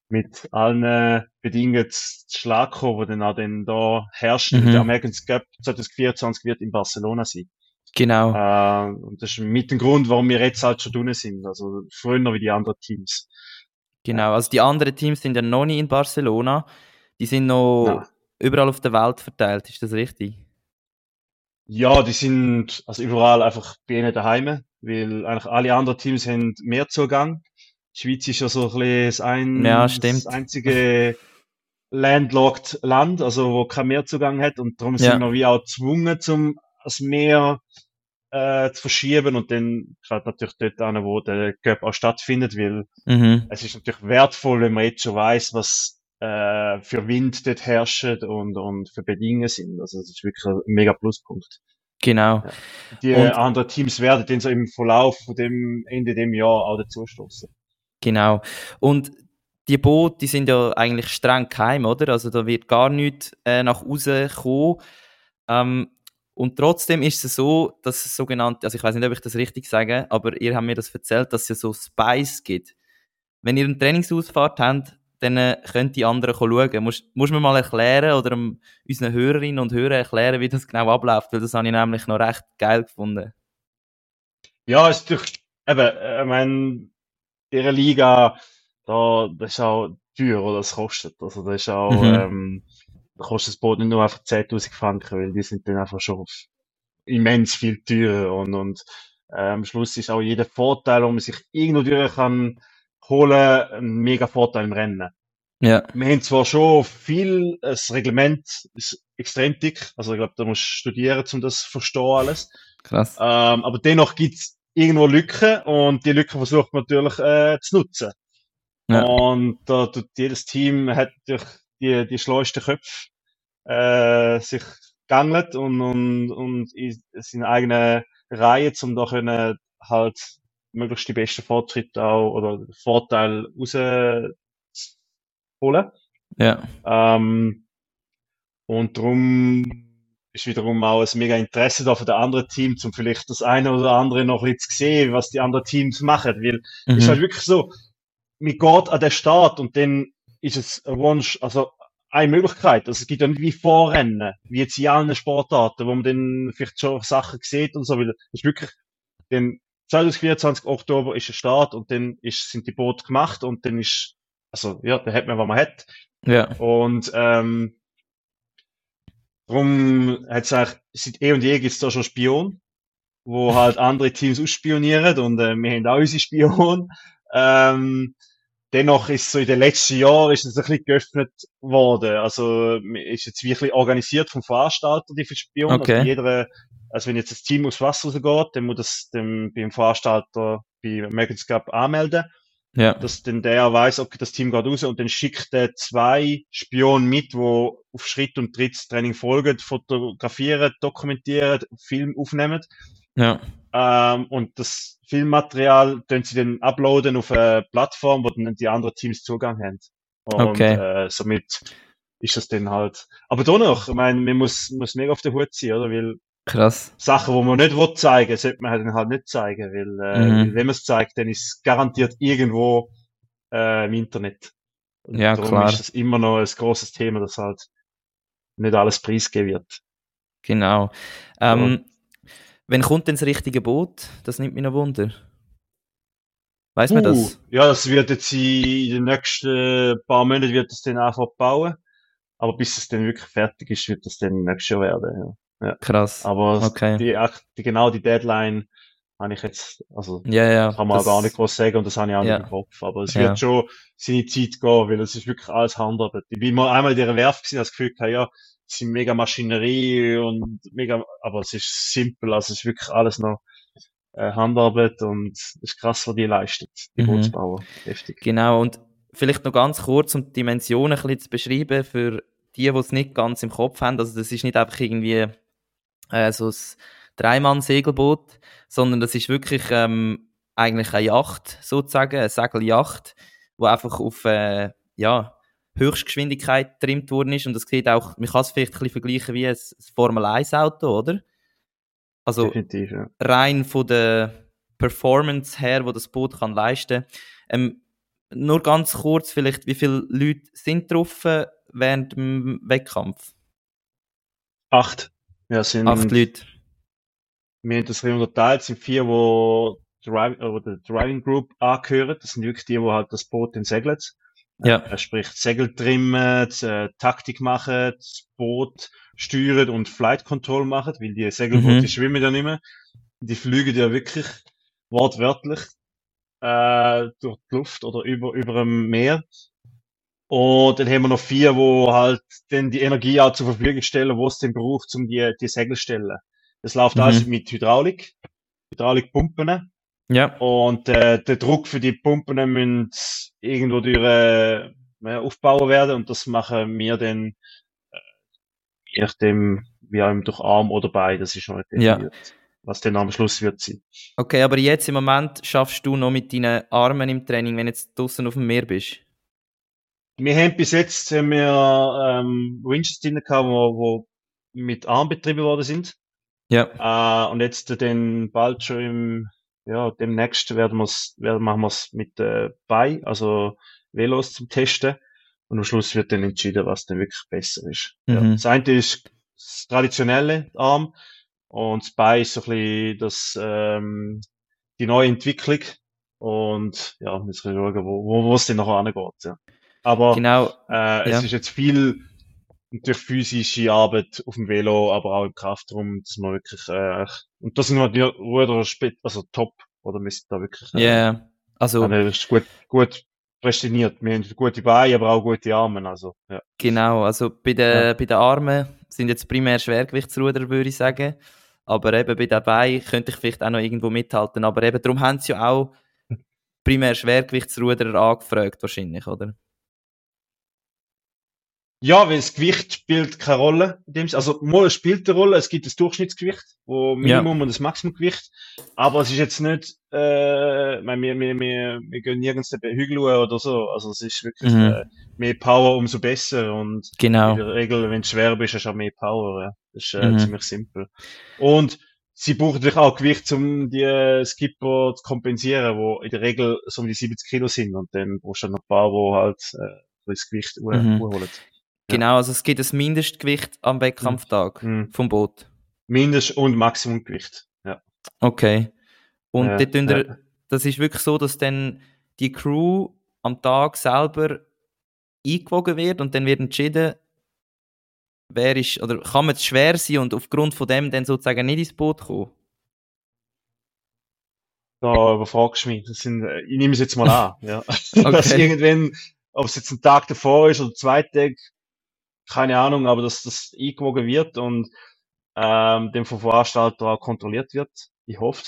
mit allen Bedingungen zu Schlag kommen, die dann auch dann da herrschen. Mhm. Der Americans Cup 2024 wird in Barcelona sein. Genau. Äh, und das ist mit dem Grund, warum wir jetzt halt schon drinnen sind. Also früher wie die anderen Teams. Genau, also die anderen Teams sind ja noch nicht in Barcelona. Die sind noch Nein. überall auf der Welt verteilt, ist das richtig? Ja, die sind also überall einfach bei ihnen daheim, weil eigentlich alle anderen Teams haben mehr Zugang. Die Schweiz ist ja so ein bisschen das, ein, ja, das einzige landlocked Land, also wo kein Meerzugang hat und darum ja. sind wir wie auch gezwungen, zum das Meer äh, zu verschieben und dann gerade natürlich dort an, wo der Cup auch stattfindet, weil mhm. es ist natürlich wertvoll, wenn man jetzt schon weiß, was äh, für Wind dort herrscht und, und für Bedingungen sind. Also das ist wirklich ein mega Pluspunkt. Genau. Ja. Die und, anderen Teams werden dann so im Verlauf von dem Ende dem Jahr auch dazustoßen. Genau. Und die Boote, die sind ja eigentlich streng geheim, oder? Also da wird gar nichts äh, nach außen kommen. Ähm, und trotzdem ist es so, dass es sogenannte, also ich weiß nicht, ob ich das richtig sage, aber ihr habt mir das erzählt, dass es ja so Spice gibt. Wenn ihr eine Trainingsausfahrt habt, dann äh, könnt die anderen schauen. Muss, muss man mal erklären oder unseren Hörerinnen und Hörern erklären, wie das genau abläuft, weil das habe ich nämlich noch recht geil gefunden. Ja, es ist durch, eben, äh, ich meine, ihre Liga, da, das ist auch teuer, oder das kostet. Also, das ist auch, mhm. ähm, da kostet das Boot nicht nur einfach 10.000 Franken, weil die sind dann einfach schon immens viel teurer und, und, äh, am Schluss ist auch jeder Vorteil, wo man sich irgendwo durch kann holen, ein mega Vorteil im Rennen. Ja. Wir haben zwar schon viel, das Reglement ist extrem dick, also ich glaube, da musst du studieren, um das zu verstehen alles. Krass. Ähm, aber dennoch gibt's irgendwo Lücken und die Lücken versucht man natürlich äh, zu nutzen. Ja. Und da tut jedes Team hat durch die, die schleusten Köpfe äh, sich gangelt und, und, und in seine eigene Reihe, um da können halt möglichst die besten Fortschritte auch oder Vorteil rausholen. Ja. Ähm, und darum ist wiederum auch ein mega Interesse da von den anderen Teams, um vielleicht das eine oder andere noch ein bisschen zu sehen, was die anderen Teams machen. Weil mhm. ist halt wirklich so, man geht an den Start und dann ist es ein Wunsch, also eine Möglichkeit. Also es gibt ja nicht wie Vorrennen, wie jetzt in allen Sportarten, wo man dann vielleicht schon Sachen sieht und so, weil es ist wirklich, den 2024 Oktober ist der Start und dann ist, sind die Boote gemacht und dann ist, also ja, dann hat man, was man hat. Ja. Und ähm, Darum hat es eigentlich, seit eh und je gibt es da schon Spion, wo halt andere Teams ausspionieren und äh, wir haben auch unsere Spion. Ähm, dennoch ist so in den letzten Jahren ist es ein bisschen geöffnet worden. Also ist jetzt wirklich organisiert vom Veranstalter, die Spion. Also okay. Also, jeder, also wenn jetzt das Team aufs Wasser rausgeht, dann muss das dem, beim Veranstalter bei Americans Cup anmelden. Ja. Dass dann der weiß, okay, das Team geht raus und dann schickt der zwei Spionen mit, wo auf Schritt und Tritt das Training folgen, fotografieren, dokumentieren, Film aufnehmen. Ja. Ähm, und das Filmmaterial können sie dann uploaden auf eine Plattform, wo dann die anderen Teams Zugang haben. Und Okay. äh, somit ist das dann halt. Aber dennoch, ich meine, man muss, muss mega auf der Hut sein, oder? Weil Krass. Sachen, die man nicht will zeigen, sollte man halt dann halt nicht zeigen, weil, äh, Mhm. weil wenn man es zeigt, dann ist es garantiert irgendwo äh, im Internet. Und Ja, darum klar. ist das immer noch ein großes Thema, dass halt nicht alles preisgegeben wird. Genau. Ähm, Wann kommt denn das richtige Boot? Das nimmt mich noch Wunder. Weiß man das? Uh, ja, das wird jetzt in den nächsten paar Monaten wird das dann einfach bauen. Aber bis es dann wirklich fertig ist, wird das dann nächstes Jahr werden. Ja. Krass. Aber Okay. die, die, genau die Deadline habe ich jetzt, also Ja, ja. kann man das- gar nicht groß sagen und das habe ich auch Ja. nicht im Kopf. Aber es wird schon seine Zeit gehen, weil es ist wirklich alles Handarbeit. Ich bin mal einmal in dieser Werft gewesen, das Gefühl gehabt, ja, es sind mega Maschinerie und mega, aber es ist simpel, also es ist wirklich alles noch äh, Handarbeit und es ist krass, was die leistet, die Mhm. Bootsbauer. Heftig. Genau, und vielleicht noch ganz kurz, um die Dimensionen ein bisschen zu beschreiben, für die, die es nicht ganz im Kopf haben. Also, das ist nicht einfach irgendwie äh, so ein Dreimann-Segelboot, sondern das ist wirklich ähm, eigentlich eine Yacht, sozusagen, eine Segelyacht, die einfach auf äh, ja, Höchstgeschwindigkeit getrimmt worden ist. Und das sieht auch, man kann es vielleicht ein bisschen vergleichen wie ein ein Formel-1-Auto, oder? Also, Definitiv, ja. rein von der Performance her, wo das Boot kann leisten. Ähm, nur ganz kurz vielleicht, wie viele Leute sind drauf äh, während dem Wettkampf? Acht. Ja, es sind, Acht Leute. wir haben das unterteilt, sind vier, wo, Drive, äh, wo der Driving Group angehören. Das sind wirklich die, die halt das Boot dann segeln. Ja. Äh, sprich, Segel trimmen, äh, Taktik machen, das Boot steuern und Flight Control machen, weil die Segelboote Mhm. schwimmen ja nicht mehr. Die fliegen ja wirklich wortwörtlich äh, durch die Luft oder über, über dem Meer. Und dann haben wir noch vier, wo halt dann die Energie auch zur Verfügung stellen, wo es denn braucht, um die, die Segel stellen. Das läuft Mhm. alles mit Hydraulik, Hydraulikpumpen. Ja. Und äh, der Druck für die Pumpen muss irgendwo durch äh, ja, aufbauen werden und das machen wir dann äh, je nachdem, wie auch durch Arm oder Bein, das ist noch nicht Ja. definiert. Was dann am Schluss wird sein. Okay, aber jetzt im Moment schaffst du noch mit deinen Armen im Training, wenn du jetzt draußen auf dem Meer bist. Wir haben bis jetzt haben wir, ähm, Winches drin gehabt, wo, wo mit Arm betrieben worden sind. Ja. Äh, und jetzt dann bald schon im, ja, demnächst werden wir's, werden, machen wir's mit äh, Bein, also Velos zum Testen. Und am Schluss wird dann entschieden, was dann wirklich besser ist. Ja. Mhm. Das eine ist das traditionelle Arm und das Bein ist so ein bisschen das, ähm, die neue Entwicklung. Und ja, jetzt können wir schauen, wo, wo, wo es denn nachher angeht. Ja. Aber Genau. äh, Ja. es ist jetzt viel natürlich physische Arbeit auf dem Velo, aber auch im Kraftraum, dass man wirklich, äh, und das sind halt die Ruder also top, oder wir sind da wirklich, Ja. äh, Yeah. Also, wir gut, gut prästiniert. Wir haben gute Beine, aber auch gute Arme, also, ja. Genau, also bei den, Ja. bei den Armen sind jetzt primär Schwergewichtsruder, würde ich sagen. Aber eben bei den Beinen könnte ich vielleicht auch noch irgendwo mithalten. Aber eben darum haben sie ja auch primär Schwergewichtsruder angefragt, wahrscheinlich, oder? Ja, weil das Gewicht spielt keine Rolle. In dem, also, mal es spielt eine Rolle. Es gibt das Durchschnittsgewicht, wo Minimum und das Maximumgewicht. Aber es ist jetzt nicht, äh, ich meine, wir, wir, wir, wir gehen nirgends den Hügel oder so. Also, es ist wirklich, Mhm. äh, mehr Power, umso besser. Und Genau. in der Regel, wenn du schwer bist, hast du auch mehr Power. Ja. Das ist äh, Mhm. ziemlich simpel. Und sie brauchen natürlich auch Gewicht, um die äh, Skipper zu kompensieren, wo in der Regel so um die 70 Kilo sind. Und dann brauchst du noch ein paar, wo halt äh, das Gewicht Mhm. holen. Genau, also es gibt ein Mindestgewicht am Wettkampftag Mhm. vom Boot. Mindest- und Maximumgewicht. Ja. Okay. Und Ja, dort tun ihr- ja. das ist wirklich so, dass dann die Crew am Tag selber eingewogen wird und dann wird entschieden, wer ist, oder kann man es schwer sein und aufgrund von dem dann sozusagen nicht ins Boot kommen? Da überfragst du mich. Das sind, äh, ich nehme es jetzt mal an. Ja. Dass Okay. irgendwann, ob es jetzt ein Tag davor ist oder zwei Tage, keine Ahnung, aber dass das eingewogen wird und ähm, dem vom Veranstalter auch kontrolliert wird. Ich hoffe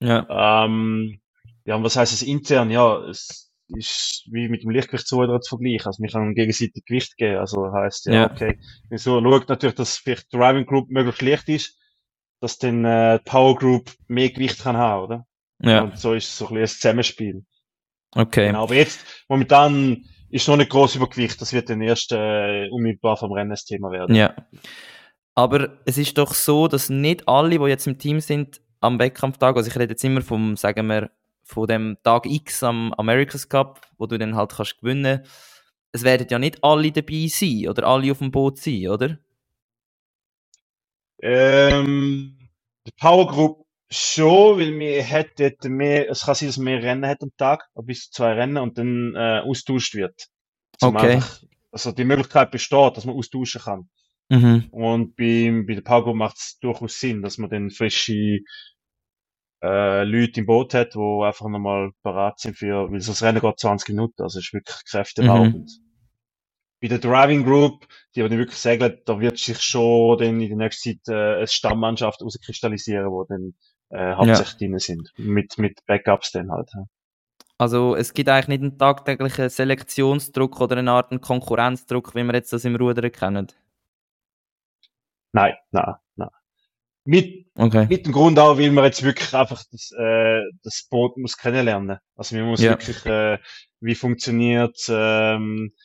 Ja. Ähm, ja, und was heißt es intern? Ja, es ist wie mit dem Lichtgewichtsruder zu vergleichen. Also, wir können gegenseitig Gewicht geben. Also, heisst ja, Ja. okay. So schaut natürlich, dass vielleicht die Driving Group möglichst leicht ist, dass dann, äh, die Power Group mehr Gewicht kann haben, oder? Ja, Und so ist es so ein bisschen ein Zusammenspiel. okay. Genau, aber jetzt, momentan, ist noch nicht groß Übergewicht. Das wird dann erst, äh, unmittelbar vom Rennen das Thema werden. Ja. Aber es ist doch so, dass nicht alle, die jetzt im Team sind, am Wettkampftag, also ich rede jetzt immer vom, sagen wir, von dem Tag X am America's Cup, wo du dann halt kannst gewinnen. Es werden ja nicht alle dabei sein oder alle auf dem Boot sein, oder? Ähm, die Power Group schon, weil wir hätten mehr, es kann sein, dass mehr Rennen hat am Tag, bis zu zwei Rennen und dann äh, austauscht wird. Zum Okay. Einfach, also die Möglichkeit besteht, dass man austauschen kann. Mhm. Und bei, bei der Group macht es durchaus Sinn, dass man dann frische äh, Leute im Boot hat, die einfach nochmal parat sind für, weil das Rennen geht 20 Minuten, also es ist wirklich kräfteraubend. Bei der Driving Group, die aber nicht wirklich segeln, da wird sich schon dann in der nächsten Zeit äh, eine Stammmannschaft herauskristallisieren, wo dann äh, hauptsächlich drin sind. Mit, mit Backups dann halt. ja. Also es gibt eigentlich nicht einen tagtäglichen Selektionsdruck oder eine Art einen Konkurrenzdruck, wie wir jetzt das im Rudern kennen. Nein, nein, nein. Mit, Okay. mit dem Grund auch, weil man jetzt wirklich einfach das, äh, das Boot muss kennenlernen. Also man muss Ja. wirklich, äh, wie funktioniert, ähm, äh,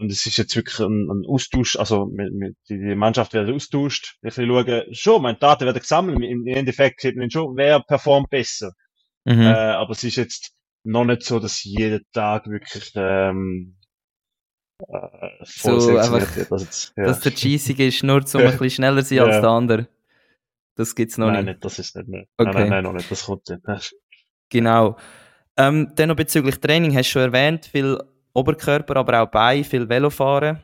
und es ist jetzt wirklich ein, ein Austausch, also mit, mit, die Mannschaft wird austauscht. Ich will schauen, schon, meine Daten werden gesammelt, im Endeffekt sieht man schon, wer performt besser. Mhm. Äh, aber es ist jetzt noch nicht so, dass jeden Tag wirklich, ähm, äh, So einfach, wird. Also jetzt, ja. Dass der cheesig ist, nur zum ein bisschen schneller sein als Ja. der andere. Das gibt's noch nein, nicht. nicht, das ist nicht mehr. Okay. Nein, nein, nein, noch nicht, das kommt nicht. Genau. Ähm, dann noch bezüglich Training, hast du schon erwähnt, viel Oberkörper, aber auch Bein, viel Velofahren.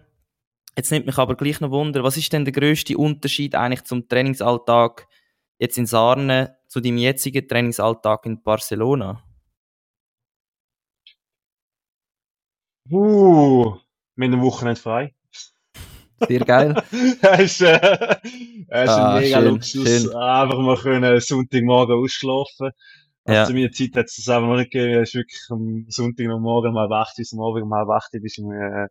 Jetzt nimmt mich aber gleich noch Wunder, was ist denn der grösste Unterschied eigentlich zum Trainingsalltag jetzt in Sarne zu deinem jetzigen Trainingsalltag in Barcelona? Uh, wir haben am Wochenende frei. Sehr geil. das ist, äh, das ist Ah, ein mega schön, Luxus. schön. Einfach mal können Sonntagmorgen ausschlafen. Also Ja. zu meiner Zeit hat es das einfach noch nicht gegeben. Es ist wirklich am Sonntag am Morgen halb acht bis am Abend acht bis im, äh,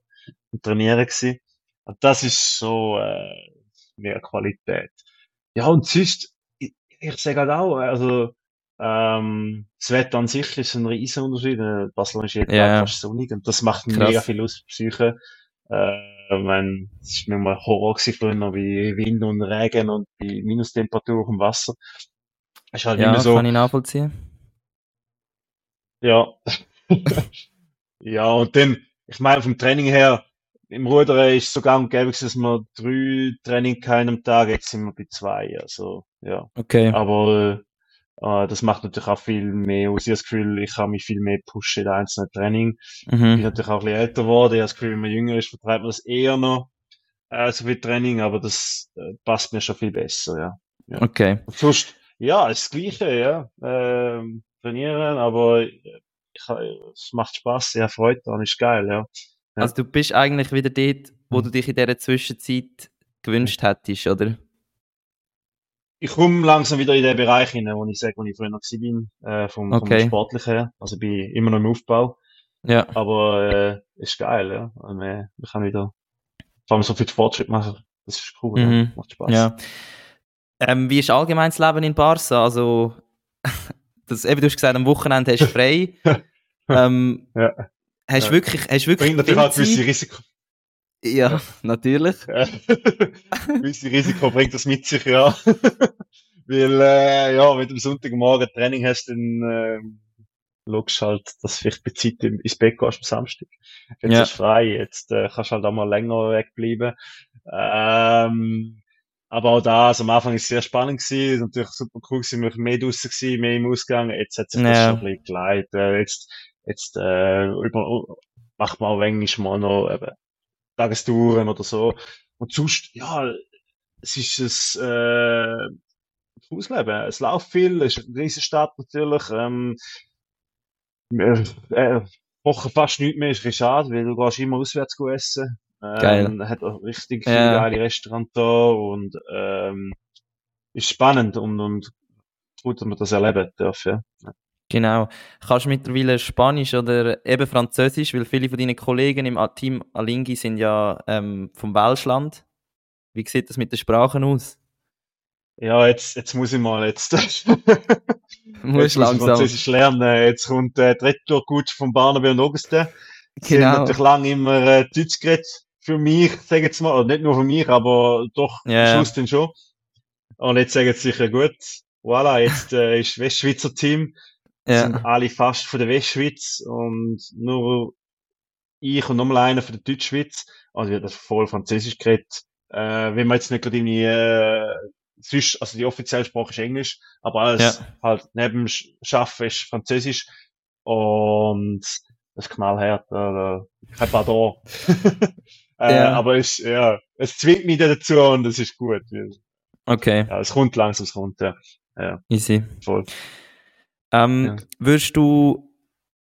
im Trainieren gewesen. Und das ist so, äh, mehr Qualität. Ja, und sonst, ich, ich sage halt auch, also, ähm, das Wetter an sich ist ein riesen Unterschied. Äh, Barcelona ist jeden Ja. Tag fast sonnig und das macht Krass. mega viel aus, Psyche. Äh, ich mein, es ist manchmal Horror gewesen noch bei Wind und Regen und bei Minustemperatur auf dem Wasser. Ist halt Ja, immer so, kann ich nachvollziehen. Ja. ja, und dann, ich meine, vom Training her, im Rudern ist es so gang und gäbe, gewesen, dass wir drei Training keinen am Tag, jetzt sind wir bei zwei, also, ja. Okay. Aber, äh, das macht natürlich auch viel mehr aus. Ich habe das Gefühl, ich kann mich viel mehr pushen in einzelnen Training. Ich bin Mhm. natürlich auch ein bisschen älter geworden. Ich habe das Gefühl, wenn man jünger ist, vertreibt man das eher noch, äh, so viel Training, aber das äh, passt mir schon viel besser, ja. Okay. Und sonst, ja, ist das Gleiche, ja. Ähm, trainieren, aber ich, es macht Spaß, ja, Freude dran, ist geil, ja. Ja. Also du bist eigentlich wieder dort, wo du dich in dieser Zwischenzeit gewünscht hättest, oder? Ich komme langsam wieder in den Bereich hinein, wo ich sage, wo ich früher noch bin, äh, vom, Okay. vom Sportlichen her. Also bin immer noch im Aufbau, Ja. aber äh, ist geil, ja. Und wir, wir können wieder vor allem so viel Fortschritt machen. Das ist cool, Mhm. ja. macht Spaß. Ja. Ähm, wie ist allgemein das Leben in Barca? Also, das, eben, du hast gesagt, am Wochenende hast du frei. ähm, Ja. Hast du Ja. wirklich, hast wirklich Bringt natürlich auch gewisse? Risiko. Ja, natürlich. Gewisse Risiko bringt das mit sich, ja. Weil, äh, ja, wenn du am Sonntagmorgen Training hast, dann, ähm, schaust halt, dass du vielleicht bei Zeit ins Bett gehst am Samstag. Jetzt Ja. ist frei, jetzt äh, kannst du halt auch mal länger wegbleiben. Ähm, aber auch da, also am Anfang ist es sehr spannend gewesen, ist natürlich super cool gewesen, wir mehr draussen gewesen, mehr im Ausgang, jetzt hat sich das Ja. schon ein bisschen geleitet. Äh, jetzt, jetzt, äh, über, macht man auch manchmal mal noch, eben, Tagestouren oder so. Und sonst, ja, es ist ein, äh, Ausleben. Es läuft viel, es ist eine riesige Stadt natürlich, ähm, wir, äh, kochen fast nichts mehr, ist ein schade, weil du gehst immer auswärts go essen. Ähm, hat auch richtig viele Ja. geile Restaurants da und, ähm, ist spannend und, und gut, dass wir das erleben dürfen. Ja. Genau. Kannst du mittlerweile Spanisch oder eben Französisch, weil viele von deinen Kollegen im Team Alingi sind ja ähm, vom Welschland. Wie sieht das mit den Sprachen aus? Ja, jetzt, jetzt muss ich mal, jetzt, Muss jetzt muss ich. Französisch lernen. Jetzt kommt äh, die Retourkutsche von Barnaby und Auguste. Sie haben Genau. natürlich lange immer äh, Deutsch geredet. Für mich, sag ich jetzt mal, nicht nur für mich, aber doch ja. Schluss dann schon. Und jetzt sagen sie sicher, gut, voilà, jetzt äh, ist Westschweizer Team. sind Ja, alle fast von der Westschweiz und nur ich und nochmal einer von der Deutschschweiz. Also wird das voll Französisch geredet. Äh, wenn man jetzt nicht gerade irgendwie, äh, sonst, also die offizielle Sprache ist Englisch, aber alles Ja. halt neben Schaffen ist Französisch und das ist knallhart, äh, kein Pardon. äh, Ja. Aber es, ja, es zwingt mich dazu und das ist gut. okay, Ja, es kommt langsam, es kommt, ja. Ja, easy. voll. Ähm, Ja. Würdest du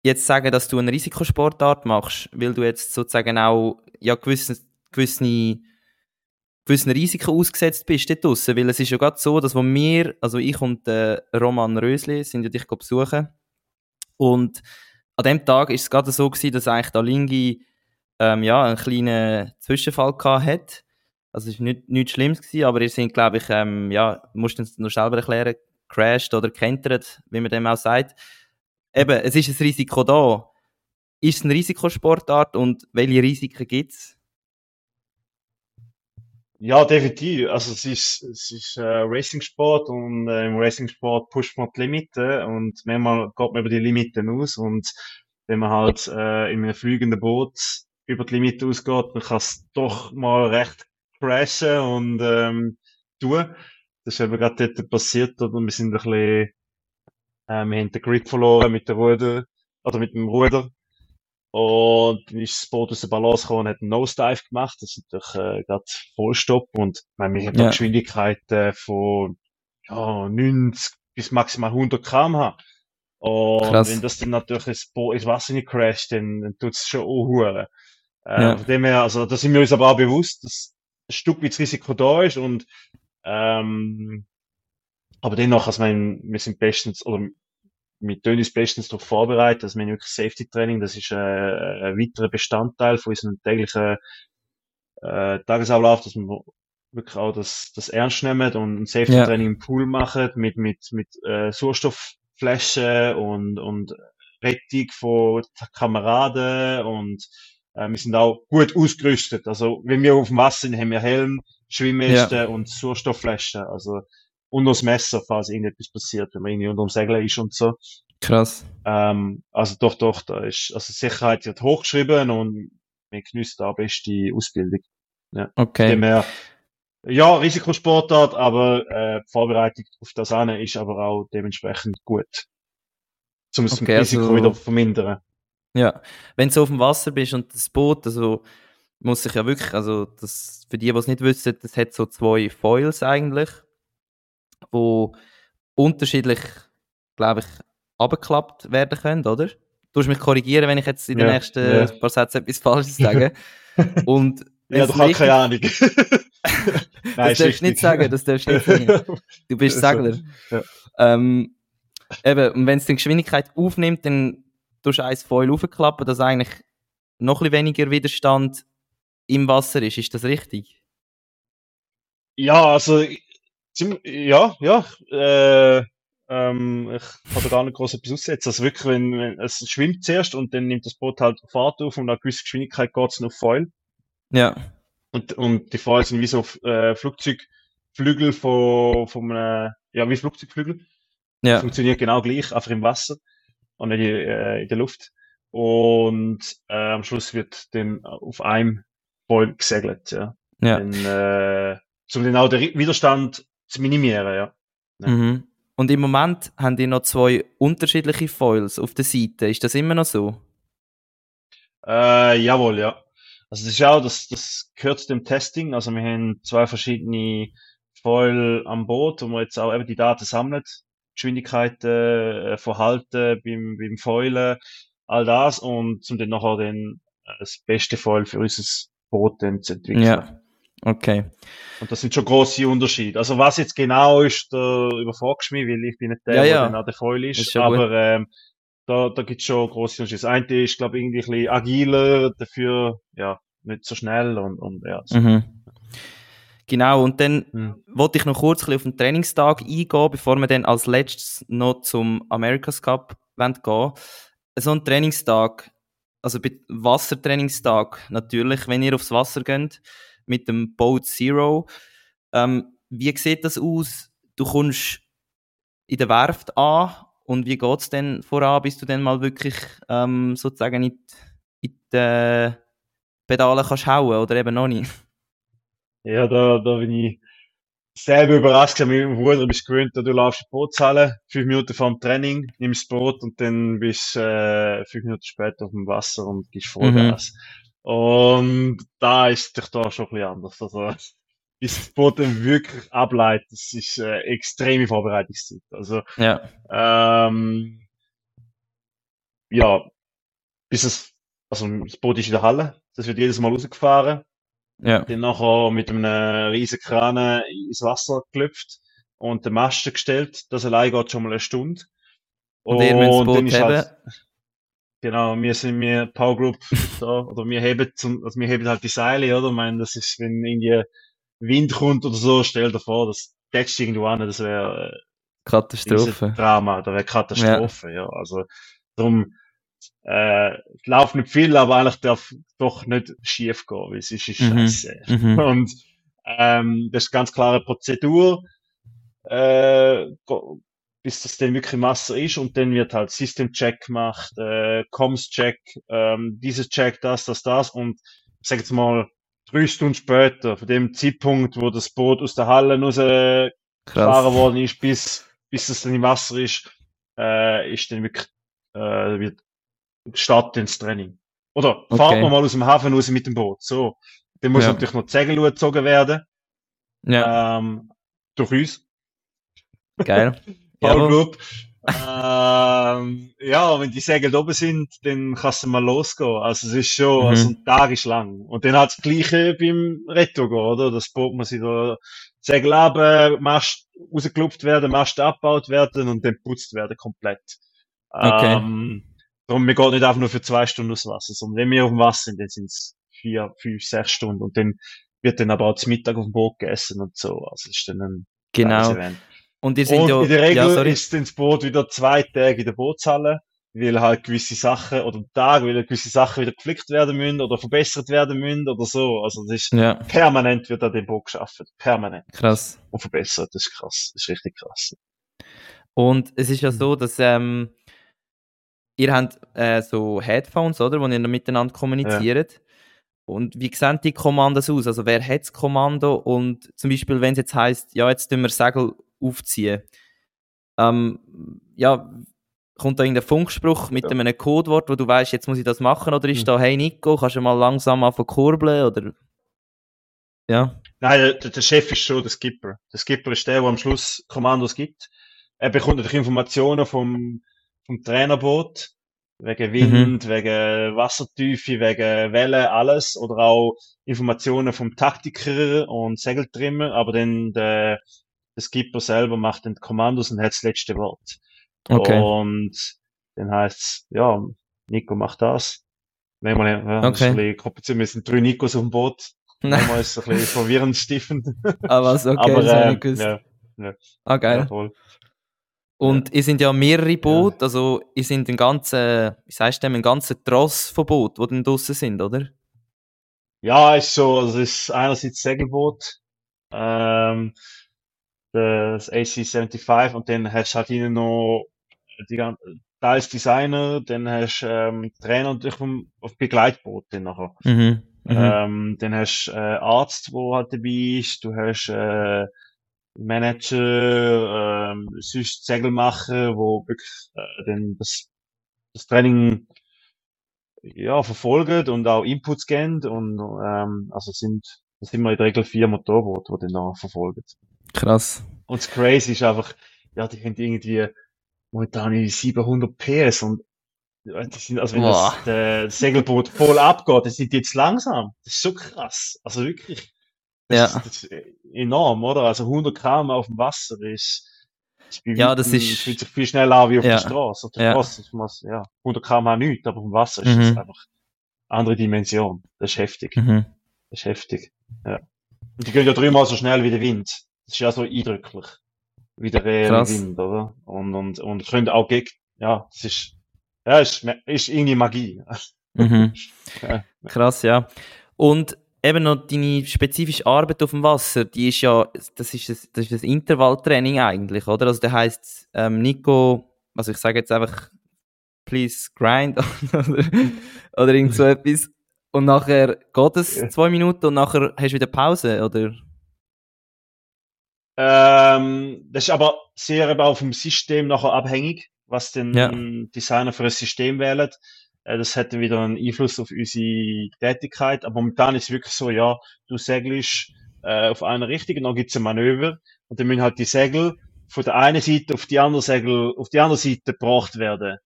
jetzt sagen, dass du eine Risikosportart machst, weil du jetzt sozusagen auch ja, gewisse, gewisse, gewissen Risiken ausgesetzt bist dort draussen? Weil es ist ja gerade so, dass wo wir, also ich und äh, Roman Rösli, sind ja dich besuchen und an dem Tag ist es gerade so gewesen, dass eigentlich der Lingi ähm, ja, einen kleinen Zwischenfall gehabt hat. Also es war nicht, nichts Schlimmes, gewesen, aber ihr sind, glaube ich, ähm, ja, musst uns noch selber erklären, crashed oder kentert, wie man dem auch sagt. Eben, es ist ein Risiko da. Ist es eine Risikosportart und welche Risiken gibt es? Ja, definitiv. Also es ist, es ist äh, Racing-Sport und äh, im Racing-Sport pusht man die Limiten und manchmal geht man über die Limiten aus und wenn man halt äh, in einem fliegenden Boot über die Limite ausgeht, dann kann es doch mal recht crashen und ähm, tun. Das ist eben gerade dort passiert oder wir sind ein bisschen, äh, wir haben den Grip verloren mit der Ruder oder mit dem Ruder und dann ist das Boot aus der Balance gekommen und hat einen Nosedive gemacht. Das ist natürlich äh, gerade Vollstopp. Und ich meine, wir haben Ja. ja. Geschwindigkeiten von ja, 90 bis maximal 100 km/h. Und Krass. wenn das dann natürlich ins, Boot, ins Wasser nicht crasht, dann, dann tut es schon unhuren. Äh, Ja. Von dem her, also da sind wir uns aber auch bewusst, dass ein Stück weit das Risiko da ist. Und ähm, aber dennoch, also ich meine, wir sind bestens, oder wir tun uns bestens darauf vorbereitet, dass wir haben wirklich Safety Training, das ist äh, ein weiterer Bestandteil von unserem täglichen äh, Tagesablauf, dass wir wirklich auch das, das ernst nehmen und ein Safety Ja. Training im Pool machen mit, mit, mit äh, Sauerstoffflaschen und, und Rettung von Kameraden und äh, wir sind auch gut ausgerüstet. Also wenn wir auf dem Wasser sind, haben wir Helm, Schwimmwesten und Sauerstoffflaschen. Also und noch das Messer, falls irgendetwas passiert, wenn man irgendwie unter dem Segel ist und so. Krass. Ähm, also doch, doch, da ist, also Sicherheit wird hochgeschrieben und wir geniessen da beste Ausbildung. Von Okay. dem her, ja, Risikosportart, aber äh, die Vorbereitung auf das eine ist aber auch dementsprechend gut. Um das Okay, Risiko also- wieder vermindern. Ja. Wenn du auf dem Wasser bist und das Boot, also muss sich ja wirklich, also das, für die, die es nicht wissen, das hat so zwei Foils eigentlich, wo unterschiedlich, glaube ich, abgeklappt werden können, oder? Du musst mich korrigieren, wenn ich jetzt in den Ja, nächsten ja. paar Sätzen etwas Falsches sage. Und Ja, du hast keine Ahnung. Nein, das darfst du nicht sagen, das darfst du nicht sagen. Du bist Segler. ja. Ähm, eben, und wenn es die Geschwindigkeit aufnimmt, dann tust du eins Foil aufklappen, dass eigentlich noch ein weniger Widerstand im Wasser ist. Ist das richtig? Ja, also, ja, ja, äh, ähm, ich kann da gar nicht groß etwas aussetzen. Also wirklich, wenn, wenn es schwimmt zuerst und dann nimmt das Boot halt Fahrt auf und nach gewisser Geschwindigkeit geht es auf Foil. Ja. Und, und die Foil sind wie so äh, Flugzeugflügel von, von einem, ja, wie Flugzeugflügel. Ja. Funktioniert genau gleich, einfach im Wasser und nicht äh, in der Luft. Und äh, am Schluss wird dann auf einem Foil gesegelt, ja. ja. Dann, äh, um dann auch den Widerstand zu minimieren, ja. Ja. Mhm. Und im Moment haben die noch zwei unterschiedliche Foils auf der Seite. Ist das immer noch so? Äh, jawohl, ja. Also das ist auch, das, das gehört zu dem Testing. Also wir haben zwei verschiedene Foil am Boot, wo wir jetzt auch eben die Daten sammeln. Geschwindigkeit, äh, Verhalten beim, beim Foilen, all das und um dann nachher dann äh, das beste Foil für unser Boot dann zu entwickeln. Ja. Okay. Und das sind schon große Unterschiede. Also was jetzt genau ist, da überfragst du mich, weil ich bin nicht der, Ja, der ja. dann an der Foil ist. Ist aber ähm, da, da gibt's schon große Unterschiede. Das eine ist, glaube ich, irgendwie ein bisschen agiler, dafür ja nicht so schnell und, und ja. So. Mhm. Genau, und dann Hm. wollte ich noch kurz ein bisschen auf den Trainingstag eingehen, bevor wir dann als letztes noch zum America's Cup gehen. So ein Trainingstag, also bei Wassertrainingstag, natürlich, wenn ihr aufs Wasser geht, mit dem Boat Zero. Ähm, wie sieht das aus? Du kommst in der Werft an und wie geht's denn voran, bis du dann mal wirklich ähm, sozusagen in die, in die Pedale kannst hauen oder eben noch nicht? Ja, da, da bin ich selber überrascht. Mit meinem Bruder bist gewöhnt, du laufst in die Bootshalle, fünf Minuten vor dem Training, nimmst das Boot und dann bist du äh, fünf Minuten später auf dem Wasser und gehst Vollgas. Und da ist dich da schon ein bisschen anders. Also, bis das Boot dann wirklich ableitet, das ist äh, extreme Vorbereitungszeit. Also, Ja. ähm, ja, bis es, also das Boot ist in der Halle, das wird jedes Mal rausgefahren. Ja. Dann nachher mit einem riesen Kran ins Wasser geklopft und den Masten gestellt. Das allein geht schon mal eine Stunde. Und Boot dann ist halt, genau, wir sind wir Power Group da, oder wir heben zum, also wir heben halt die Seile, oder? Ich meine, das ist, wenn irgendwie Wind kommt oder so, stell dir vor, das tätscht irgendwo an, das wäre äh, Katastrophe. Drama, da wäre Katastrophe, ja. Also, darum, äh, läuft nicht viel, aber eigentlich darf doch nicht schief gehen, weil es ist, Mhm. scheiße. Mhm. Und ähm, das ist eine ganz klare Prozedur, äh, bis das dann wirklich im Wasser ist und dann wird halt System-Check gemacht, äh, Comms-Check, ähm, dieses Check, das, das, das und ich sag jetzt mal drei Stunden später, von dem Zeitpunkt, wo das Boot aus der Halle raus gefahren Krass. worden ist, bis, bis es dann im Wasser ist, äh, ist dann wirklich, äh, wird startet ins Training. Oder fahrt Okay. man mal aus dem Hafen raus mit dem Boot, so. Dann muss Ja. natürlich noch die Segel gezogen werden, Ja, ähm, durch uns, geil. Power. Group. ähm, ja, wenn die Segel oben sind, dann kannst du mal losgehen. Also es ist schon, Mhm. also ein Tag ist lang. Und dann hat das Gleiche beim Retto gehen, oder? Das Boot muss wieder Segel ab, Mast rausgelupft werden, Mast abgebaut werden und dann putzt werden komplett. Okay. Ähm, darum, wir gehen nicht einfach nur für zwei Stunden aus Wasser, sondern wenn wir auf dem Wasser sind, dann sind es vier, fünf, sechs Stunden und dann wird dann aber auch zum Mittag auf dem Boot gegessen und so. Also es ist dann ein Genau. Event. Und ihr sind Und ja, in der Regel ja, ist das Boot wieder zwei Tage in der Bootshalle, weil halt gewisse Sachen, oder am Tag, weil gewisse Sachen wieder geflickt werden müssen oder verbessert werden müssen oder so. Also das ist Ja, permanent wird an dem Boot geschaffen. Permanent. krass. Und verbessert. Das ist krass. Das ist richtig krass. Und es ist ja Mhm. so, dass ähm, ihr habt äh, so Headphones, oder, wo ihr miteinander kommuniziert. Und wie sehen die Kommandos aus? Also wer hat das Kommando? Und zum Beispiel, wenn es jetzt heisst, ja, jetzt tun wir Segel aufziehen. Ähm, ja, kommt da irgendein Funkspruch mit Ja. einem Codewort, wo du weißt, jetzt muss ich das machen? Oder ist Mhm. da, hey Nico, kannst du mal langsam anfangen kurbeln? Oder ja, Nein, der, der Chef ist schon der Skipper. Der Skipper ist der, der am Schluss Kommandos gibt. Er bekommt natürlich Informationen vom, vom Trainerboot. Wegen Wind, wegen Wassertiefe, wegen Welle, alles. Oder auch Informationen vom Taktiker und Segeltrimmer. Aber dann der, der Skipper selber macht die Kommandos und hat das letzte Wort. okay. Und dann heißt's, ja, Nico macht das. Manchmal, ja, das ist Okay. ein bisschen. Wir sind drei Nikos auf dem Boot. Manchmal ist es ein bisschen verwirrend stiftend. Ah, was, okay, Aber, äh, gewusst. ja, Ah, geil. ja. Und ihr sind ja mehrere Boote, also ihr sind den ganzen, wie du dem, einen ganzen Tross von Booten, die dann draussen sind, oder? Ja, ist so, also es ist einerseits Segelboot, ähm, das AC-75 und dann hast du halt hinten noch die ganzen, teils Designer, dann hast du ähm, Trainer und auf dem auf Begleitboot dann nachher. Mhm. Mhm. Ähm, dann hast du äh, Arzt, wo halt dabei ist, du hast äh, Manager, ähm, sonst Segelmacher, wo wirklich äh, dann das, das Training ja, verfolgen und auch Inputs geben und ähm, also sind das sind wir in der Regel vier Motorboote, die dann noch verfolgen. Krass. Und das Crazy ist einfach, ja, die haben irgendwie momentan 700 PS und die sind, also wenn Boah. das, das Segelboot voll abgeht, dann sind die jetzt langsam. Das ist so krass. Also wirklich. Das, Ja. ist, das ist enorm, oder? Also 100 km auf dem Wasser ist, ist Ja, das ist- fühlt sich viel schneller an wie auf Ja. der Straße. Auf der Ja. Straße ist man, ja, 100 km nichts, aber auf dem Wasser ist das Mhm. einfach andere Dimension. Das ist heftig. Mhm. Das ist heftig. Ja. Und die gehen ja dreimal so schnell wie der Wind. Das ist ja so eindrücklich. Wie der Krass. Wind, oder? Und, und, und können auch gegen, ja, das ist, ja, ist, ist irgendwie Magie. Mhm. Ja. Krass, ja. Und eben noch deine spezifische Arbeit auf dem Wasser, die ist ja, das ist das, das, ist das Intervalltraining eigentlich, oder? Also der heißt ähm, Nico, also ich sage jetzt einfach, please grind oder, oder irgend so etwas. Und nachher geht es zwei Minuten und nachher hast du wieder Pause, oder? Ähm, das ist aber sehr eben auch vom System nachher abhängig, was den Ja. Designer für ein System wählt. Äh, Das dann wieder einen Einfluss auf unsere Tätigkeit. Aber momentan ist es wirklich so, ja, du segelst äh, auf einer Richtung und dann gibt's ein Manöver und dann müssen halt die Segel von der einen Seite auf die andere Segel, auf die andere Seite gebracht werden.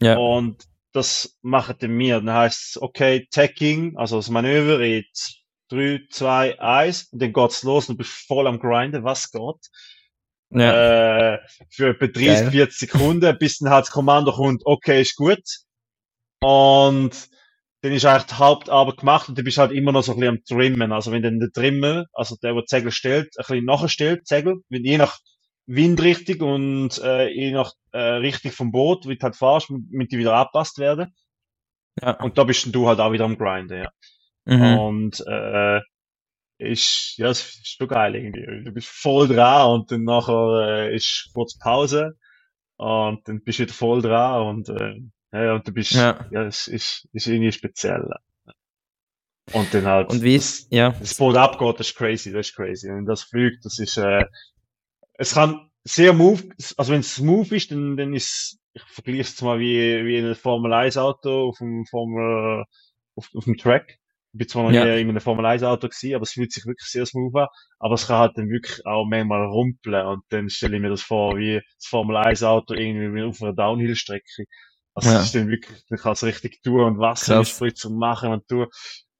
Ja. Und das machen wir. Dann heißt es, okay, Tacking, also das Manöver in 3, 2, 1 und dann geht's los und du bist voll am Grinden, was geht. Ja. Äh, für etwa 30, Geil. 40 Sekunden, bis dann halt das Kommando kommt, okay, ist gut. Und dann ist eigentlich die Hauptarbeit gemacht und du bist halt immer noch so ein bisschen am Trimmen. Also wenn dann der Trimmer, also der, der die Segel stellt, ein bisschen nachher stellt, die Segel, wenn- je nach Windrichtung und äh, je nach äh, Richtung vom Boot, wie du halt fahrst, damit die wieder angepasst werden. ja. Und da bist du halt auch wieder am Grinden, ja. Mhm. Und äh, ist, ja, das ist schon geil irgendwie. Du bist voll dran und dann nachher äh, ist kurz Pause und dann bist du wieder voll dran und äh, ja, und du bist, Ja. ja, es ist, ist irgendwie speziell. Und dann halt, Und wie ist, ja. das Boot abgeht, das ist crazy, das ist crazy. Wenn das fliegt, das ist, äh, es kann sehr move, also wenn es smooth ist, dann, dann ist, ich vergleiche es mal wie, wie ein Formel 1 Auto auf dem Formel, auf, auf dem Track. Ich bin zwar noch Ja. nie in einem Formel 1 Auto gewesen, aber es fühlt sich wirklich sehr smooth an. Aber es kann halt dann wirklich auch manchmal rumpeln und dann stelle ich mir das vor, wie das Formel 1 Auto irgendwie auf einer Downhill-Strecke. Also Ja. es ist dann wirklich, dann kann es richtig tun und Wasser spritzen und machen und tun.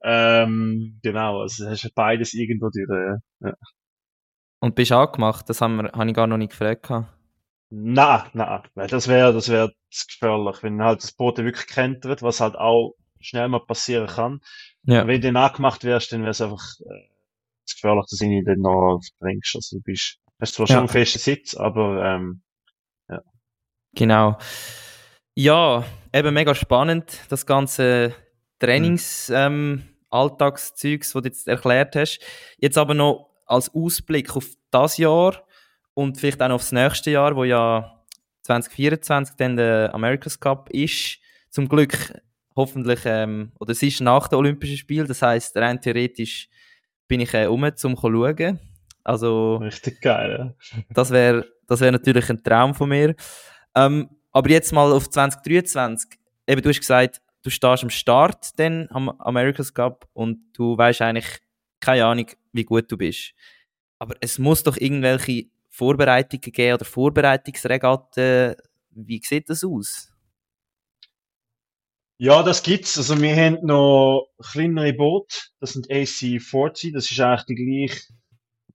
Ähm, genau, also hast du beides irgendwo durch. Ja. Und bist du angemacht? Das haben wir, habe ich gar noch nicht gefragt. Na, na, weil das wäre, das wäre gefährlich, wenn halt das Boot wirklich kentert, was halt auch schnell mal passieren kann. Ja. Wenn du dann angemacht wärst, dann wäre es einfach äh, gefährlich, dass du ihn dann noch verdrängst. Also du bist, hast zwar schon Ja. einen festen Sitz, aber ähm, Genau. Ja, eben mega spannend, das ganze Trainings, ähm, Alltagszeugs, was du jetzt erklärt hast. Jetzt aber noch als Ausblick auf das Jahr und vielleicht auch noch aufs nächste Jahr, wo ja 2024 dann der America's Cup ist. Zum Glück hoffentlich, ähm, oder es ist nach den Olympischen Spielen, das heißt rein theoretisch bin ich äh, um zum schauen. Also richtig geil. Ja. das wäre das wär natürlich ein Traum von mir. Ähm, aber jetzt mal auf 2023. Eben, du hast gesagt, du stehst am Start dann am America's Cup und du weißt eigentlich keine Ahnung, wie gut du bist. Aber es muss doch irgendwelche Vorbereitungen geben oder Vorbereitungsregatten. Wie sieht das aus? Ja, das gibt's. Also wir haben noch kleinere Boote. Das sind AC40. Das ist eigentlich die gleiche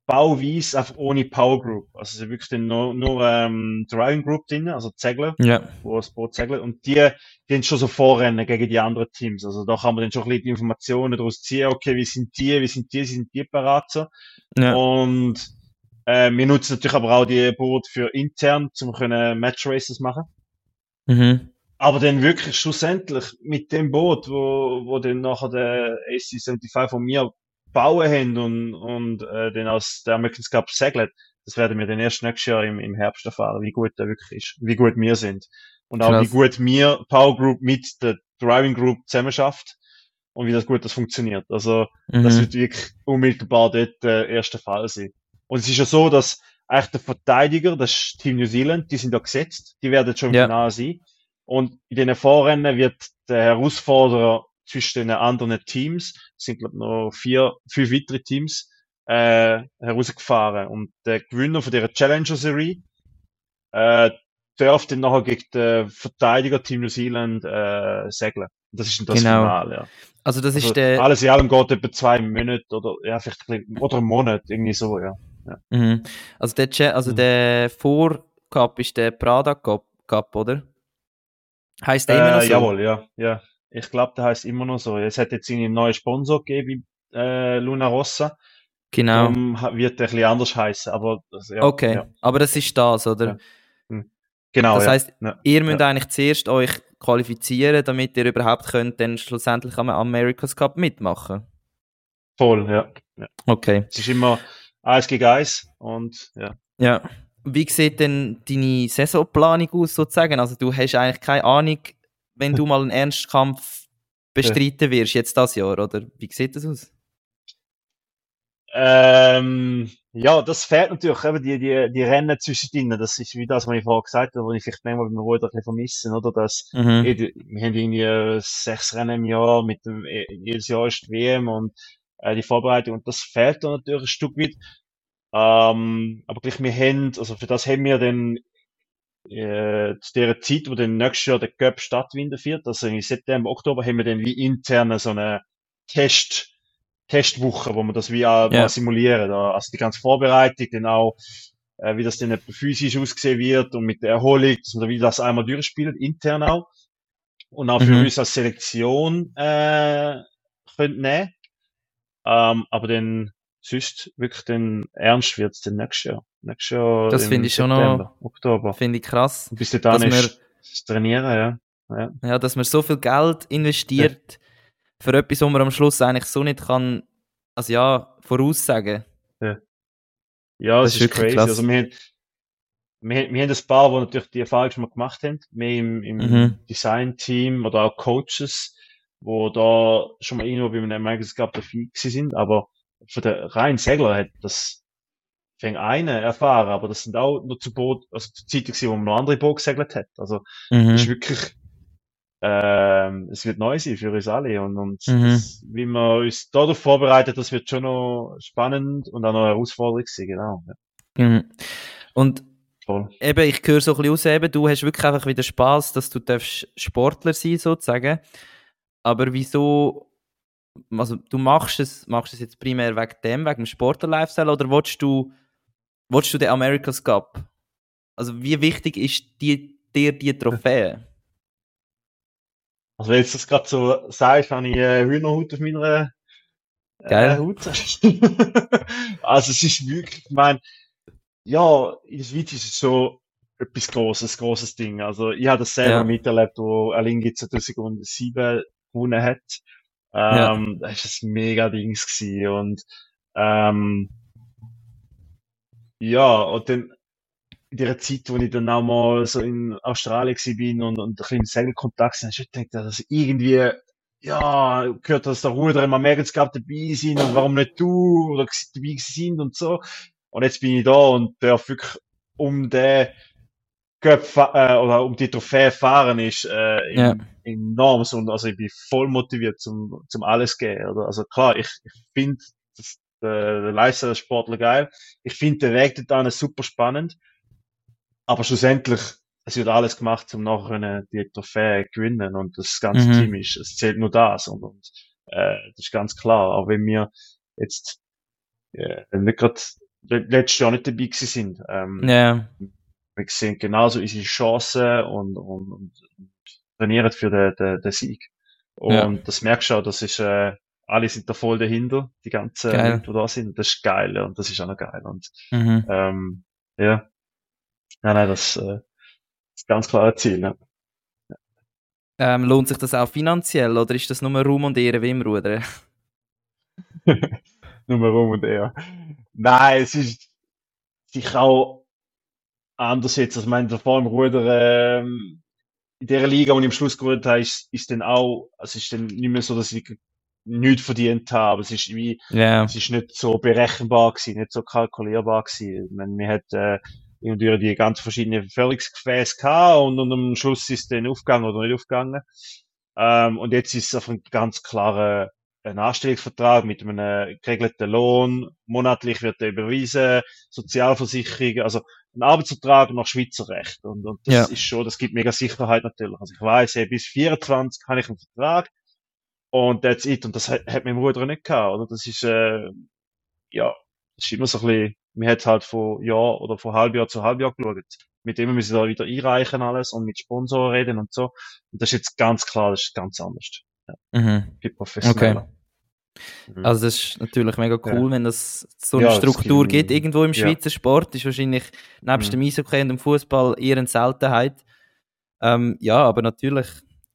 Bauweise, einfach ohne Power Group. Also es ist wirklich dann nur, nur ähm, Driving Group drin, also die Segler, Ja. wo das Boot segelt. Und die, die haben schon so Vorrennen gegen die anderen Teams. Also da kann man dann schon ein bisschen die Informationen daraus ziehen. Okay, wie sind die, wie sind die, wie sind die parat so. Ja. Und äh, wir nutzen natürlich aber auch die Boote für intern, zum können Match Races machen. Mhm. Aber dann wirklich schlussendlich mit dem Boot, wo, wo dann nachher der AC75 von mir bauen haben und, und äh, dann aus der American Cup segelt, das werden wir dann erst nächstes Jahr im, im Herbst erfahren, wie gut der wirklich ist, wie gut wir sind. Und auch Krass. wie gut wir Power Group mit der Driving Group zusammen schafft und wie das gut das funktioniert. Also das Mhm. wird wirklich unmittelbar dort der erste Fall sein. Und es ist ja so, dass eigentlich der Verteidiger, das ist Team New Zealand, die sind da gesetzt, die werden schon im Ja. Finale sein. Und in den Vorrennen wird der Herausforderer zwischen den anderen Teams, es sind glaube noch vier, fünf weitere Teams, äh, herausgefahren. Und der Gewinner von der Challenger Serie, äh, darf dann nachher gegen den Verteidiger Team New Zealand äh, segeln. Das ist dann das Genau. Finale, ja. Also das Also ist der... alles in allem geht etwa zwei Monate oder ja, vielleicht ein oder einen Monat, irgendwie so, ja. Mhm. Also der, also Mhm. der Vorcup ist der Prada Cup, Cup oder? Heißt der immer noch Äh, so? jawohl, ja, ja. Ich glaube, der heißt immer noch so. Es hat jetzt einen neuen Sponsor gegeben, äh, Luna Rossa. Genau. Ha- wird der ein bisschen anders heißen, aber das, ja, okay, ja. aber das ist das, oder? Ja. Genau, das heißt, ihr müsst eigentlich zuerst euch qualifizieren, damit ihr überhaupt könnt dann schlussendlich am America's Cup mitmachen. Voll, ja. Okay. Es ist immer eins gegen eins und ja. Ja. Wie sieht denn deine Saisonplanung aus, sozusagen? Also, du hast eigentlich keine Ahnung, wenn du mal einen Ernstkampf bestreiten wirst, jetzt das Jahr, oder? Wie sieht das aus? Ähm, ja, das fehlt natürlich, eben die, die, die Rennen zwischendrin. Das ist wie das, was ich vorher gesagt habe, was ich vielleicht manchmal beim Ruder ein bisschen vermisse, oder? Dass, Mhm. wir haben irgendwie äh, sechs Rennen im Jahr, mit dem, eh, jedes Jahr ist die WM und äh, die Vorbereitung, und das fehlt da natürlich ein Stück weit. Ähm, aber gleich, wir haben, also für das haben wir dann äh, zu der Zeit, wo dann nächstes Jahr der Cup stattfinden wird, also im September, Oktober, haben wir dann wie interne so eine Test, Testwoche, wo wir das wie auch mal simulieren. Also die ganze Vorbereitung, dann auch, äh, wie das dann physisch aussehen wird und mit der Erholung, dass wir wie das einmal durchspielen, intern auch. Und auch für Mhm. uns als Selektion äh, können nehmen. Ähm, aber dann sonst wirklich dann ernst wird's dann nächstes Jahr. Nächstes Jahr Das finde ich schon noch- Oktober. Finde ich krass. Und bis dass ist das Trainieren, ja. ja. Ja, dass man so viel Geld investiert für etwas, wo man am Schluss eigentlich so nicht kann, also ja, voraussagen. Ja, Das das, ist ist crazy. krass. Also wir, haben- wir, wir haben ein paar, die natürlich die Erfahrung schon mal gemacht haben. Wir im, im Mhm. Design-Team oder auch Coaches, wo da schon mal irgendwo bei einem Cup dabei gewesen sind. Aber für den reinen Segler hat das fängt eine erfahren, aber das sind auch nur zu Boot, also zu Zeiten gewesen, wo man noch andere Boot gesegelt hat. Also Mhm. das ist wirklich, ähm, es wird neu sein für uns alle und, und Mhm. das, wie wir uns darauf vorbereitet, das wird schon noch spannend und auch noch eine Herausforderung sein, genau. Ja, Mhm. Und voll. eben, ich höre so ein bisschen raus, eben, du hast wirklich einfach wieder Spaß, dass du darfst Sportler sein sozusagen. Aber wieso, also du machst es, machst es jetzt primär wegen dem, wegen dem Sportler-Lifestyle oder willst du, willst du den America's Cup? Also wie wichtig ist die, dir die Trophäe? Also wenn du das gerade so sagst, habe ich äh, Hühnerhaut auf meiner äh, Geil. Haut. also es ist wirklich, ich meine, ja, in der Schweiz ist es schon etwas Großes, großes Ding. Also ich habe das selber Ja. miterlebt, wo Alingi 2007 gewonnen hat. Ja. Ähm, Das ist ein mega Dings gewesen. Und ähm, ja, und dann in der Zeit, wo ich dann auch mal so in Australien gewesen bin und, und ein bisschen im Segelkontakt sind, habe ich gedacht, dass irgendwie, ja, gehört, dass der Ruder immer Americans Cup dabei sind und warum nicht du oder gsi- dabei sind und so. Und jetzt bin ich da und darf wirklich um den Cup äh, oder um die Trophäe fahren ist äh, Ja. in, enorm so, und also ich bin voll motiviert zum, zum alles gehen. Oder? Also klar, ich, ich finde das- der, der Lifestyle des Sportler geil. Ich finde den Weg dorthin super spannend. Aber schlussendlich, es wird alles gemacht, um nachher die Trophäe gewinnen und das ganze Mhm. Team ist, es zählt nur das und, und äh, das ist ganz klar. Auch wenn wir jetzt äh, nicht gerade letztes Jahr nicht dabei gewesen sind, ähm, Ja, wir sehen genauso unsere Chancen und, und, und trainieren für den, den, den Sieg. Und Ja. das merkst du auch, das ist, äh, alle sind da voll dahinter, die ganzen, Geil. Die da sind. Das ist geil, und das ist auch noch geil. Und, mhm. ähm, ja. Nein, nein, das, äh, ist ganz klar ein Ziel, ja. ähm, lohnt sich das auch finanziell oder ist das nur Ruhm und Ehre wie im Rudern? Nur rum und er. Nein, es ist sicher auch anders jetzt. Also, ich meine, vor dem Ruder, ähm, in der Liga, wo ich am Schluss gerudert habe, ist, ist dann auch, also ist dann nicht mehr so, dass ich nichts verdient habe, aber es ist wie, Ja, es ist nicht so berechenbar gewesen, nicht so kalkulierbar gewesen. Ich meine, wir hat, äh, irgendwie die ganz verschiedenen Förderungsgefäße gehabt und, und am Schluss ist es dann aufgegangen oder nicht aufgegangen. Ähm, und jetzt ist es auf einen ganz klaren einen Anstellungsvertrag mit einem geregelten Lohn, monatlich wird er überwiesen, Sozialversicherung, also ein Arbeitsvertrag nach Schweizer Recht. Und, und das ja. ist schon, das gibt mega Sicherheit natürlich. Also ich weiß, hey, bis 24 habe ich einen Vertrag und that's it. Und das hat, hat mein Bruder nicht gehabt, oder? Das ist, äh, ja, das ist immer so ein bisschen, man hat halt von Jahr oder von Halbjahr zu Halbjahr geschaut. Mit dem müssen wir da wieder einreichen alles und mit Sponsoren reden und so. Und das ist jetzt ganz klar, das ist ganz anders. Ja. Mhm. Okay. Mhm. Also das ist natürlich mega cool, ja. wenn das so eine ja, Struktur gibt irgendwo im Schweizer Sport. Das ist wahrscheinlich nebst mhm. dem Eishockey und dem Fußball eher eine Seltenheit. Ähm, ja, aber natürlich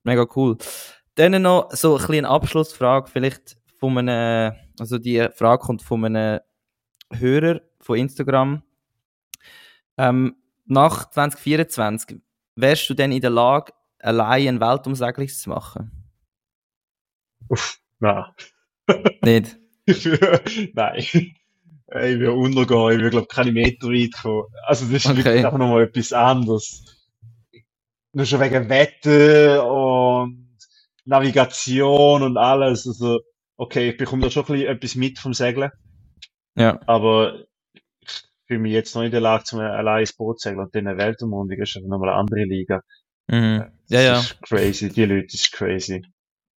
mega cool. Dann noch so ein bisschen eine Abschlussfrage, vielleicht von einem, also die Frage kommt von einem Hörer von Instagram. Ähm, nach 2024, wärst du denn in der Lage, allein ein Weltumsegelung zu machen? Uff, nein. Nicht? Nein. Ich will untergehen, ich will, glaube keine Meter weit kommen. Also, das ist okay. wirklich einfach nochmal etwas anderes. Nur schon wegen Wetter und Navigation und alles. Also, okay, ich bekomme da schon ein bisschen etwas mit vom Segeln. Ja. Aber ich fühle mich jetzt noch in der Lage, zum allein ins Boot segeln und dann eine Weltumrundung ist nochmal eine andere Liga. Mhm. Ja, ja. Das ist crazy, die Leute, das ist crazy.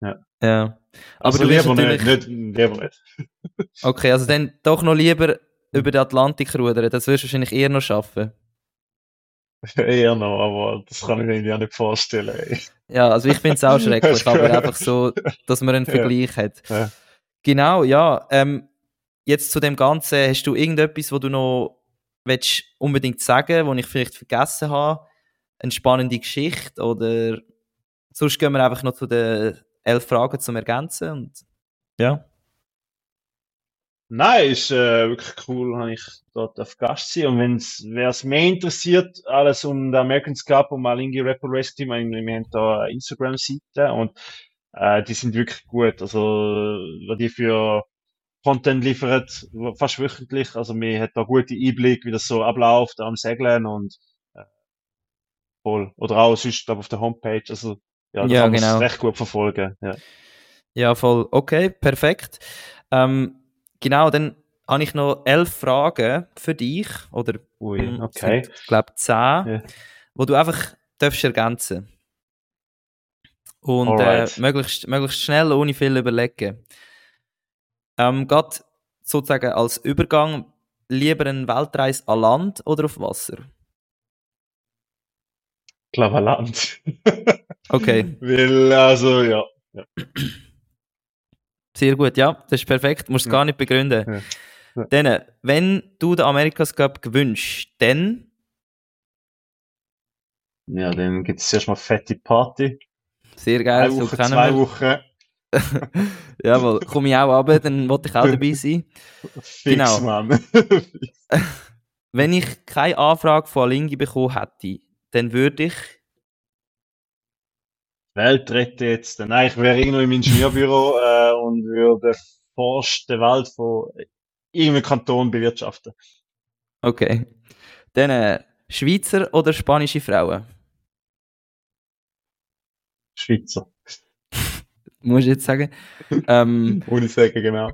Ja. Ja. Aber also du lieber natürlich... nicht, nicht, lieber nicht. okay, also dann doch noch lieber über den Atlantik rudern, das wirst du wahrscheinlich eher noch schaffen. Eher noch, aber das kann ich mir irgendwie auch nicht vorstellen. Ey. Ja, also ich finde es auch schrecklich, aber einfach so, dass man einen Vergleich ja. hat. Ja. Genau, ja. Ähm, jetzt zu dem Ganzen, hast du irgendetwas, wo du noch willst unbedingt sagen, wo ich vielleicht vergessen habe? Eine spannende Geschichte oder sonst gehen wir einfach noch zu den elf Fragen zum Ergänzen und ja. Nein, ist äh, wirklich cool, habe ich dort auf Gast sein. Und wenn's, wer es mehr interessiert, alles um den Americans Cup und Malingi Rapper Race Team, wir haben da eine Instagram-Seite und äh, die sind wirklich gut. Also, was die für Content liefert, fast wöchentlich. Also, mir hat da gute Einblick, wie das so abläuft am Segeln und äh, voll. Oder auch sonst, glaube auf der Homepage. Also, ja, ja kann genau. recht gut verfolgen. Ja, ja voll. Okay, perfekt. Ähm, genau, dann habe ich noch elf Fragen für dich. Oder, Ui, hm, okay. Ich glaube, zehn, ja. wo du einfach darfst ergänzen Und äh, möglichst, möglichst schnell, ohne viel überlegen. Ähm, Gerade sozusagen als Übergang lieber eine Weltreise an Land oder auf Wasser? glaube Land. Okay. Weil, also, ja. ja. Sehr gut, ja, das ist perfekt. Du musst es ja. gar nicht begründen. Ja. Ja. Dann, wenn du den Amerikas Cup gewünscht, dann? Ja, dann gibt es erstmal fette Party. Sehr geil, Eine Woche, so zwei wir. Wochen. Jawohl, komme ich auch ab, dann wollte ich auch dabei sein. Fix, genau. Mann. wenn ich keine Anfrage von Alingi bekommen hätte, dann würde ich Welt retten jetzt. Nein, ich wäre irgendwo im Ingenieurbüro äh, und würde fast die Welt von irgendeinem Kanton bewirtschaften. Okay. Dann äh, Schweizer oder spanische Frauen? Schweizer. Muss ich jetzt sagen. ähm, Ohne sagen, genau.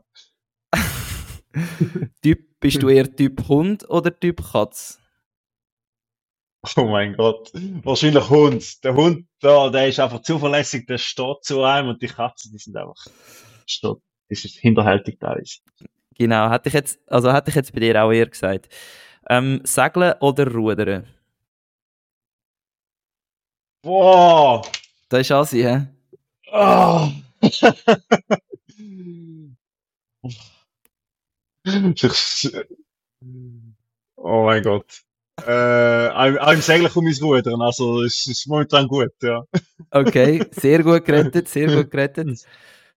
typ, bist du eher Typ Hund oder Typ Katz? Oh mein Gott. Wahrscheinlich Hund. Der Hund da, der ist einfach zuverlässig, der steht zu einem und die Katzen, die sind einfach, steht, das ist hinterhältig teilweise. Genau, hätte ich jetzt, also hätte ich jetzt bei dir auch eher gesagt. Ähm, Segeln oder Rudern? Boah! Das ist Asi, hä? Oh. oh mein Gott. Äh, auch im Segeln komme ich rudern, also es ist momentan gut, ja. Okay, sehr gut gerettet, sehr gut gerettet.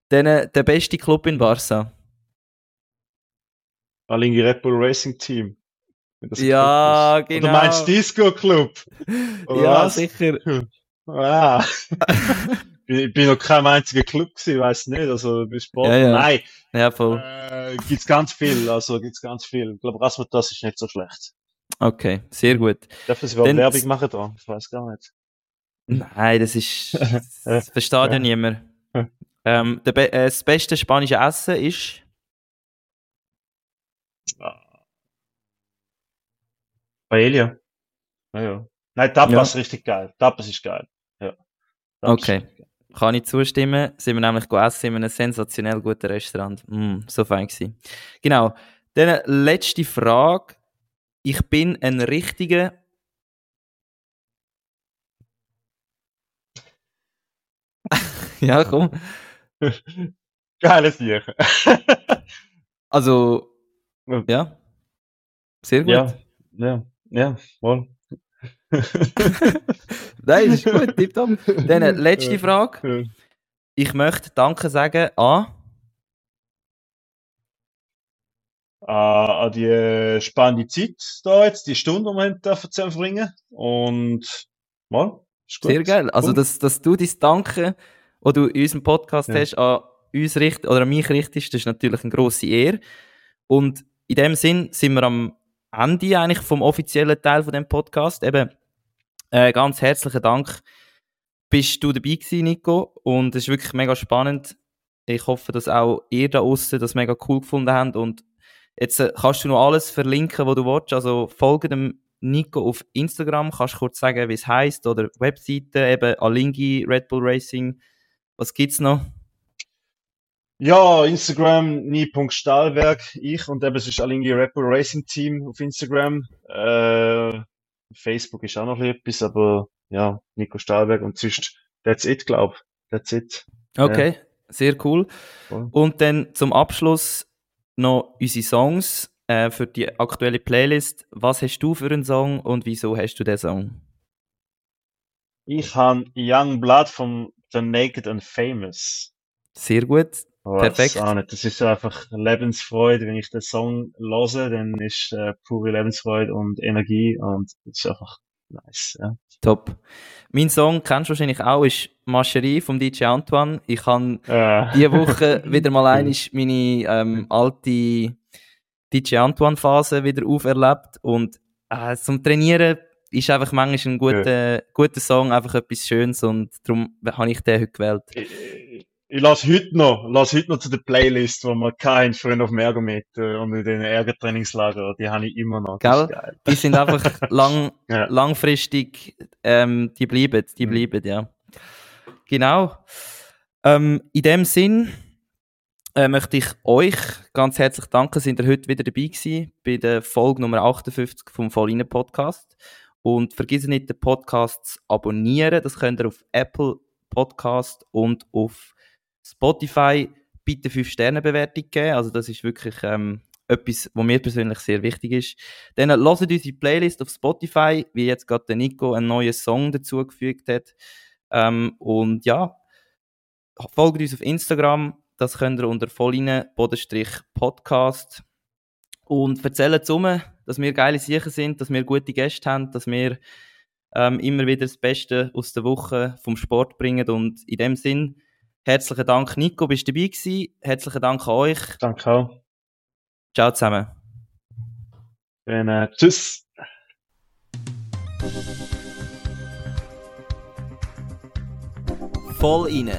Dann äh, der beste Club in Barca? Alingi Red Bull Racing Team. Ja, genau. Oder meinst du Disco Club? Oder ja, was? sicher. Ah. ich bin noch kein einziger Club gewesen, weiß nicht, also bis Sport. Ja, ja. Nein. Ja, voll. Äh, gibt's ganz viel, also gibt's ganz viel. Ich glaube, Rasmus, ist nicht so schlecht. Okay, sehr gut. Darf ich überhaupt Werbung machen da? Ich weiß gar nicht. Nein, das ist. Das versteht ja niemand. Ähm, der Be äh, das beste spanische Essen ist? Paella. Ja, ja. Nein, Tapas ja. ist richtig geil. Tapas ist geil. Ja. Tapas okay. Geil. Kann ich zustimmen. Sind wir nämlich essen in einem sensationell guten Restaurant. Mm, so fein gewesen. Genau. Dann letzte Frage. Ich bin ein richtiger ja, komm. Geiles Tier. also, ja. Sehr gut. Ja, ja, ja, wohl. Nein, das ist gut, tipptopp. Dann letzte Frage. Ich möchte Danke sagen an. An die äh, spannende Zeit da jetzt, die Stunde, die wir dürfen verbringen. Und mal, Sehr geil. Also, dass, dass du dein Danke die du in unserem Podcast ja. hast, an uns richtest oder an mich richtest, das ist natürlich eine grosse Ehre. Und in dem Sinn sind wir am Ende eigentlich vom offiziellen Teil von dem Podcast. Eben äh, ganz herzlichen Dank, bist du dabei gewesen, Nico. Und es ist wirklich mega spannend. Ich hoffe, dass auch ihr da außen das mega cool gefunden habt. Und jetzt äh, kannst du noch alles verlinken, was du willst. Also folge dem Nico auf Instagram. Kannst du kurz sagen, wie es heißt oder Webseite eben Alingi Red Bull Racing was gibt's noch? Ja, Instagram nie.stahlwerk, ich und eben es ist Alingi Rapper Racing Team auf Instagram. Äh, Facebook ist auch noch etwas, aber ja, Nico Stahlberg und sonst, that's it, glaub. That's it. Okay, ja. sehr cool. cool. Und dann zum Abschluss noch unsere Songs äh, für die aktuelle Playlist. Was hast du für einen Song und wieso hast du den Song? Ich habe Young Blood vom The Naked and Famous. Sehr gut. Oh, Perfekt. Das, das ist einfach Lebensfreude. Wenn ich den Song höre, dann ist äh, pure Lebensfreude und Energie und das ist einfach nice. Ja. Top. Mein Song kennst du wahrscheinlich auch, ist Mascherie vom DJ Antoine. Ich habe äh. diese Woche wieder mal einmal meine ähm, alte DJ Antoine Phase wieder auferlebt und äh, zum Trainieren ist einfach manchmal ein guter, ja. guter Song, einfach etwas Schönes und darum habe ich den heute gewählt. Ich, lasse heute noch, lasse heute noch zu der Playlist, wo man keinen früher auf dem Ergometer und in den Ärgertrainingslager, die habe ich immer noch. Gell? Die sind einfach lang, ja. langfristig, ähm, die bleiben, die mhm. bleiben, ja. Genau. Ähm, in dem Sinn äh, möchte ich euch ganz herzlich danken, sind ihr heute wieder dabei gewesen bei der Folge Nummer 58 vom Vollinen Podcast. Und vergiss nicht, den Podcast zu abonnieren. Das könnt ihr auf Apple Podcast und auf Spotify. Bitte 5-Sterne-Bewertung geben. Also, das ist wirklich ähm, etwas, was mir persönlich sehr wichtig ist. Dann äh, hört unsere Playlist auf Spotify, wie jetzt gerade Nico einen neuen Song dazugefügt hat. Ähm, und ja, folgt uns auf Instagram. Das könnt ihr unter Volline-Podcast. Und erzählt um, dass wir geile Sicher sind, dass wir gute Gäste haben, dass wir ähm, immer wieder das Beste aus der Woche vom Sport bringen. Und in dem Sinn, herzlichen Dank, Nico, bist du dabei gewesen. Herzlichen Dank an euch. Danke auch. Ciao zusammen. Und, äh, tschüss. Voll inne,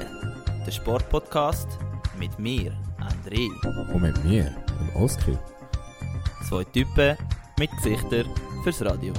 der Sportpodcast mit mir, André. Und mit mir, dem Oskar. Zwei Typen mit Gesichtern fürs Radio.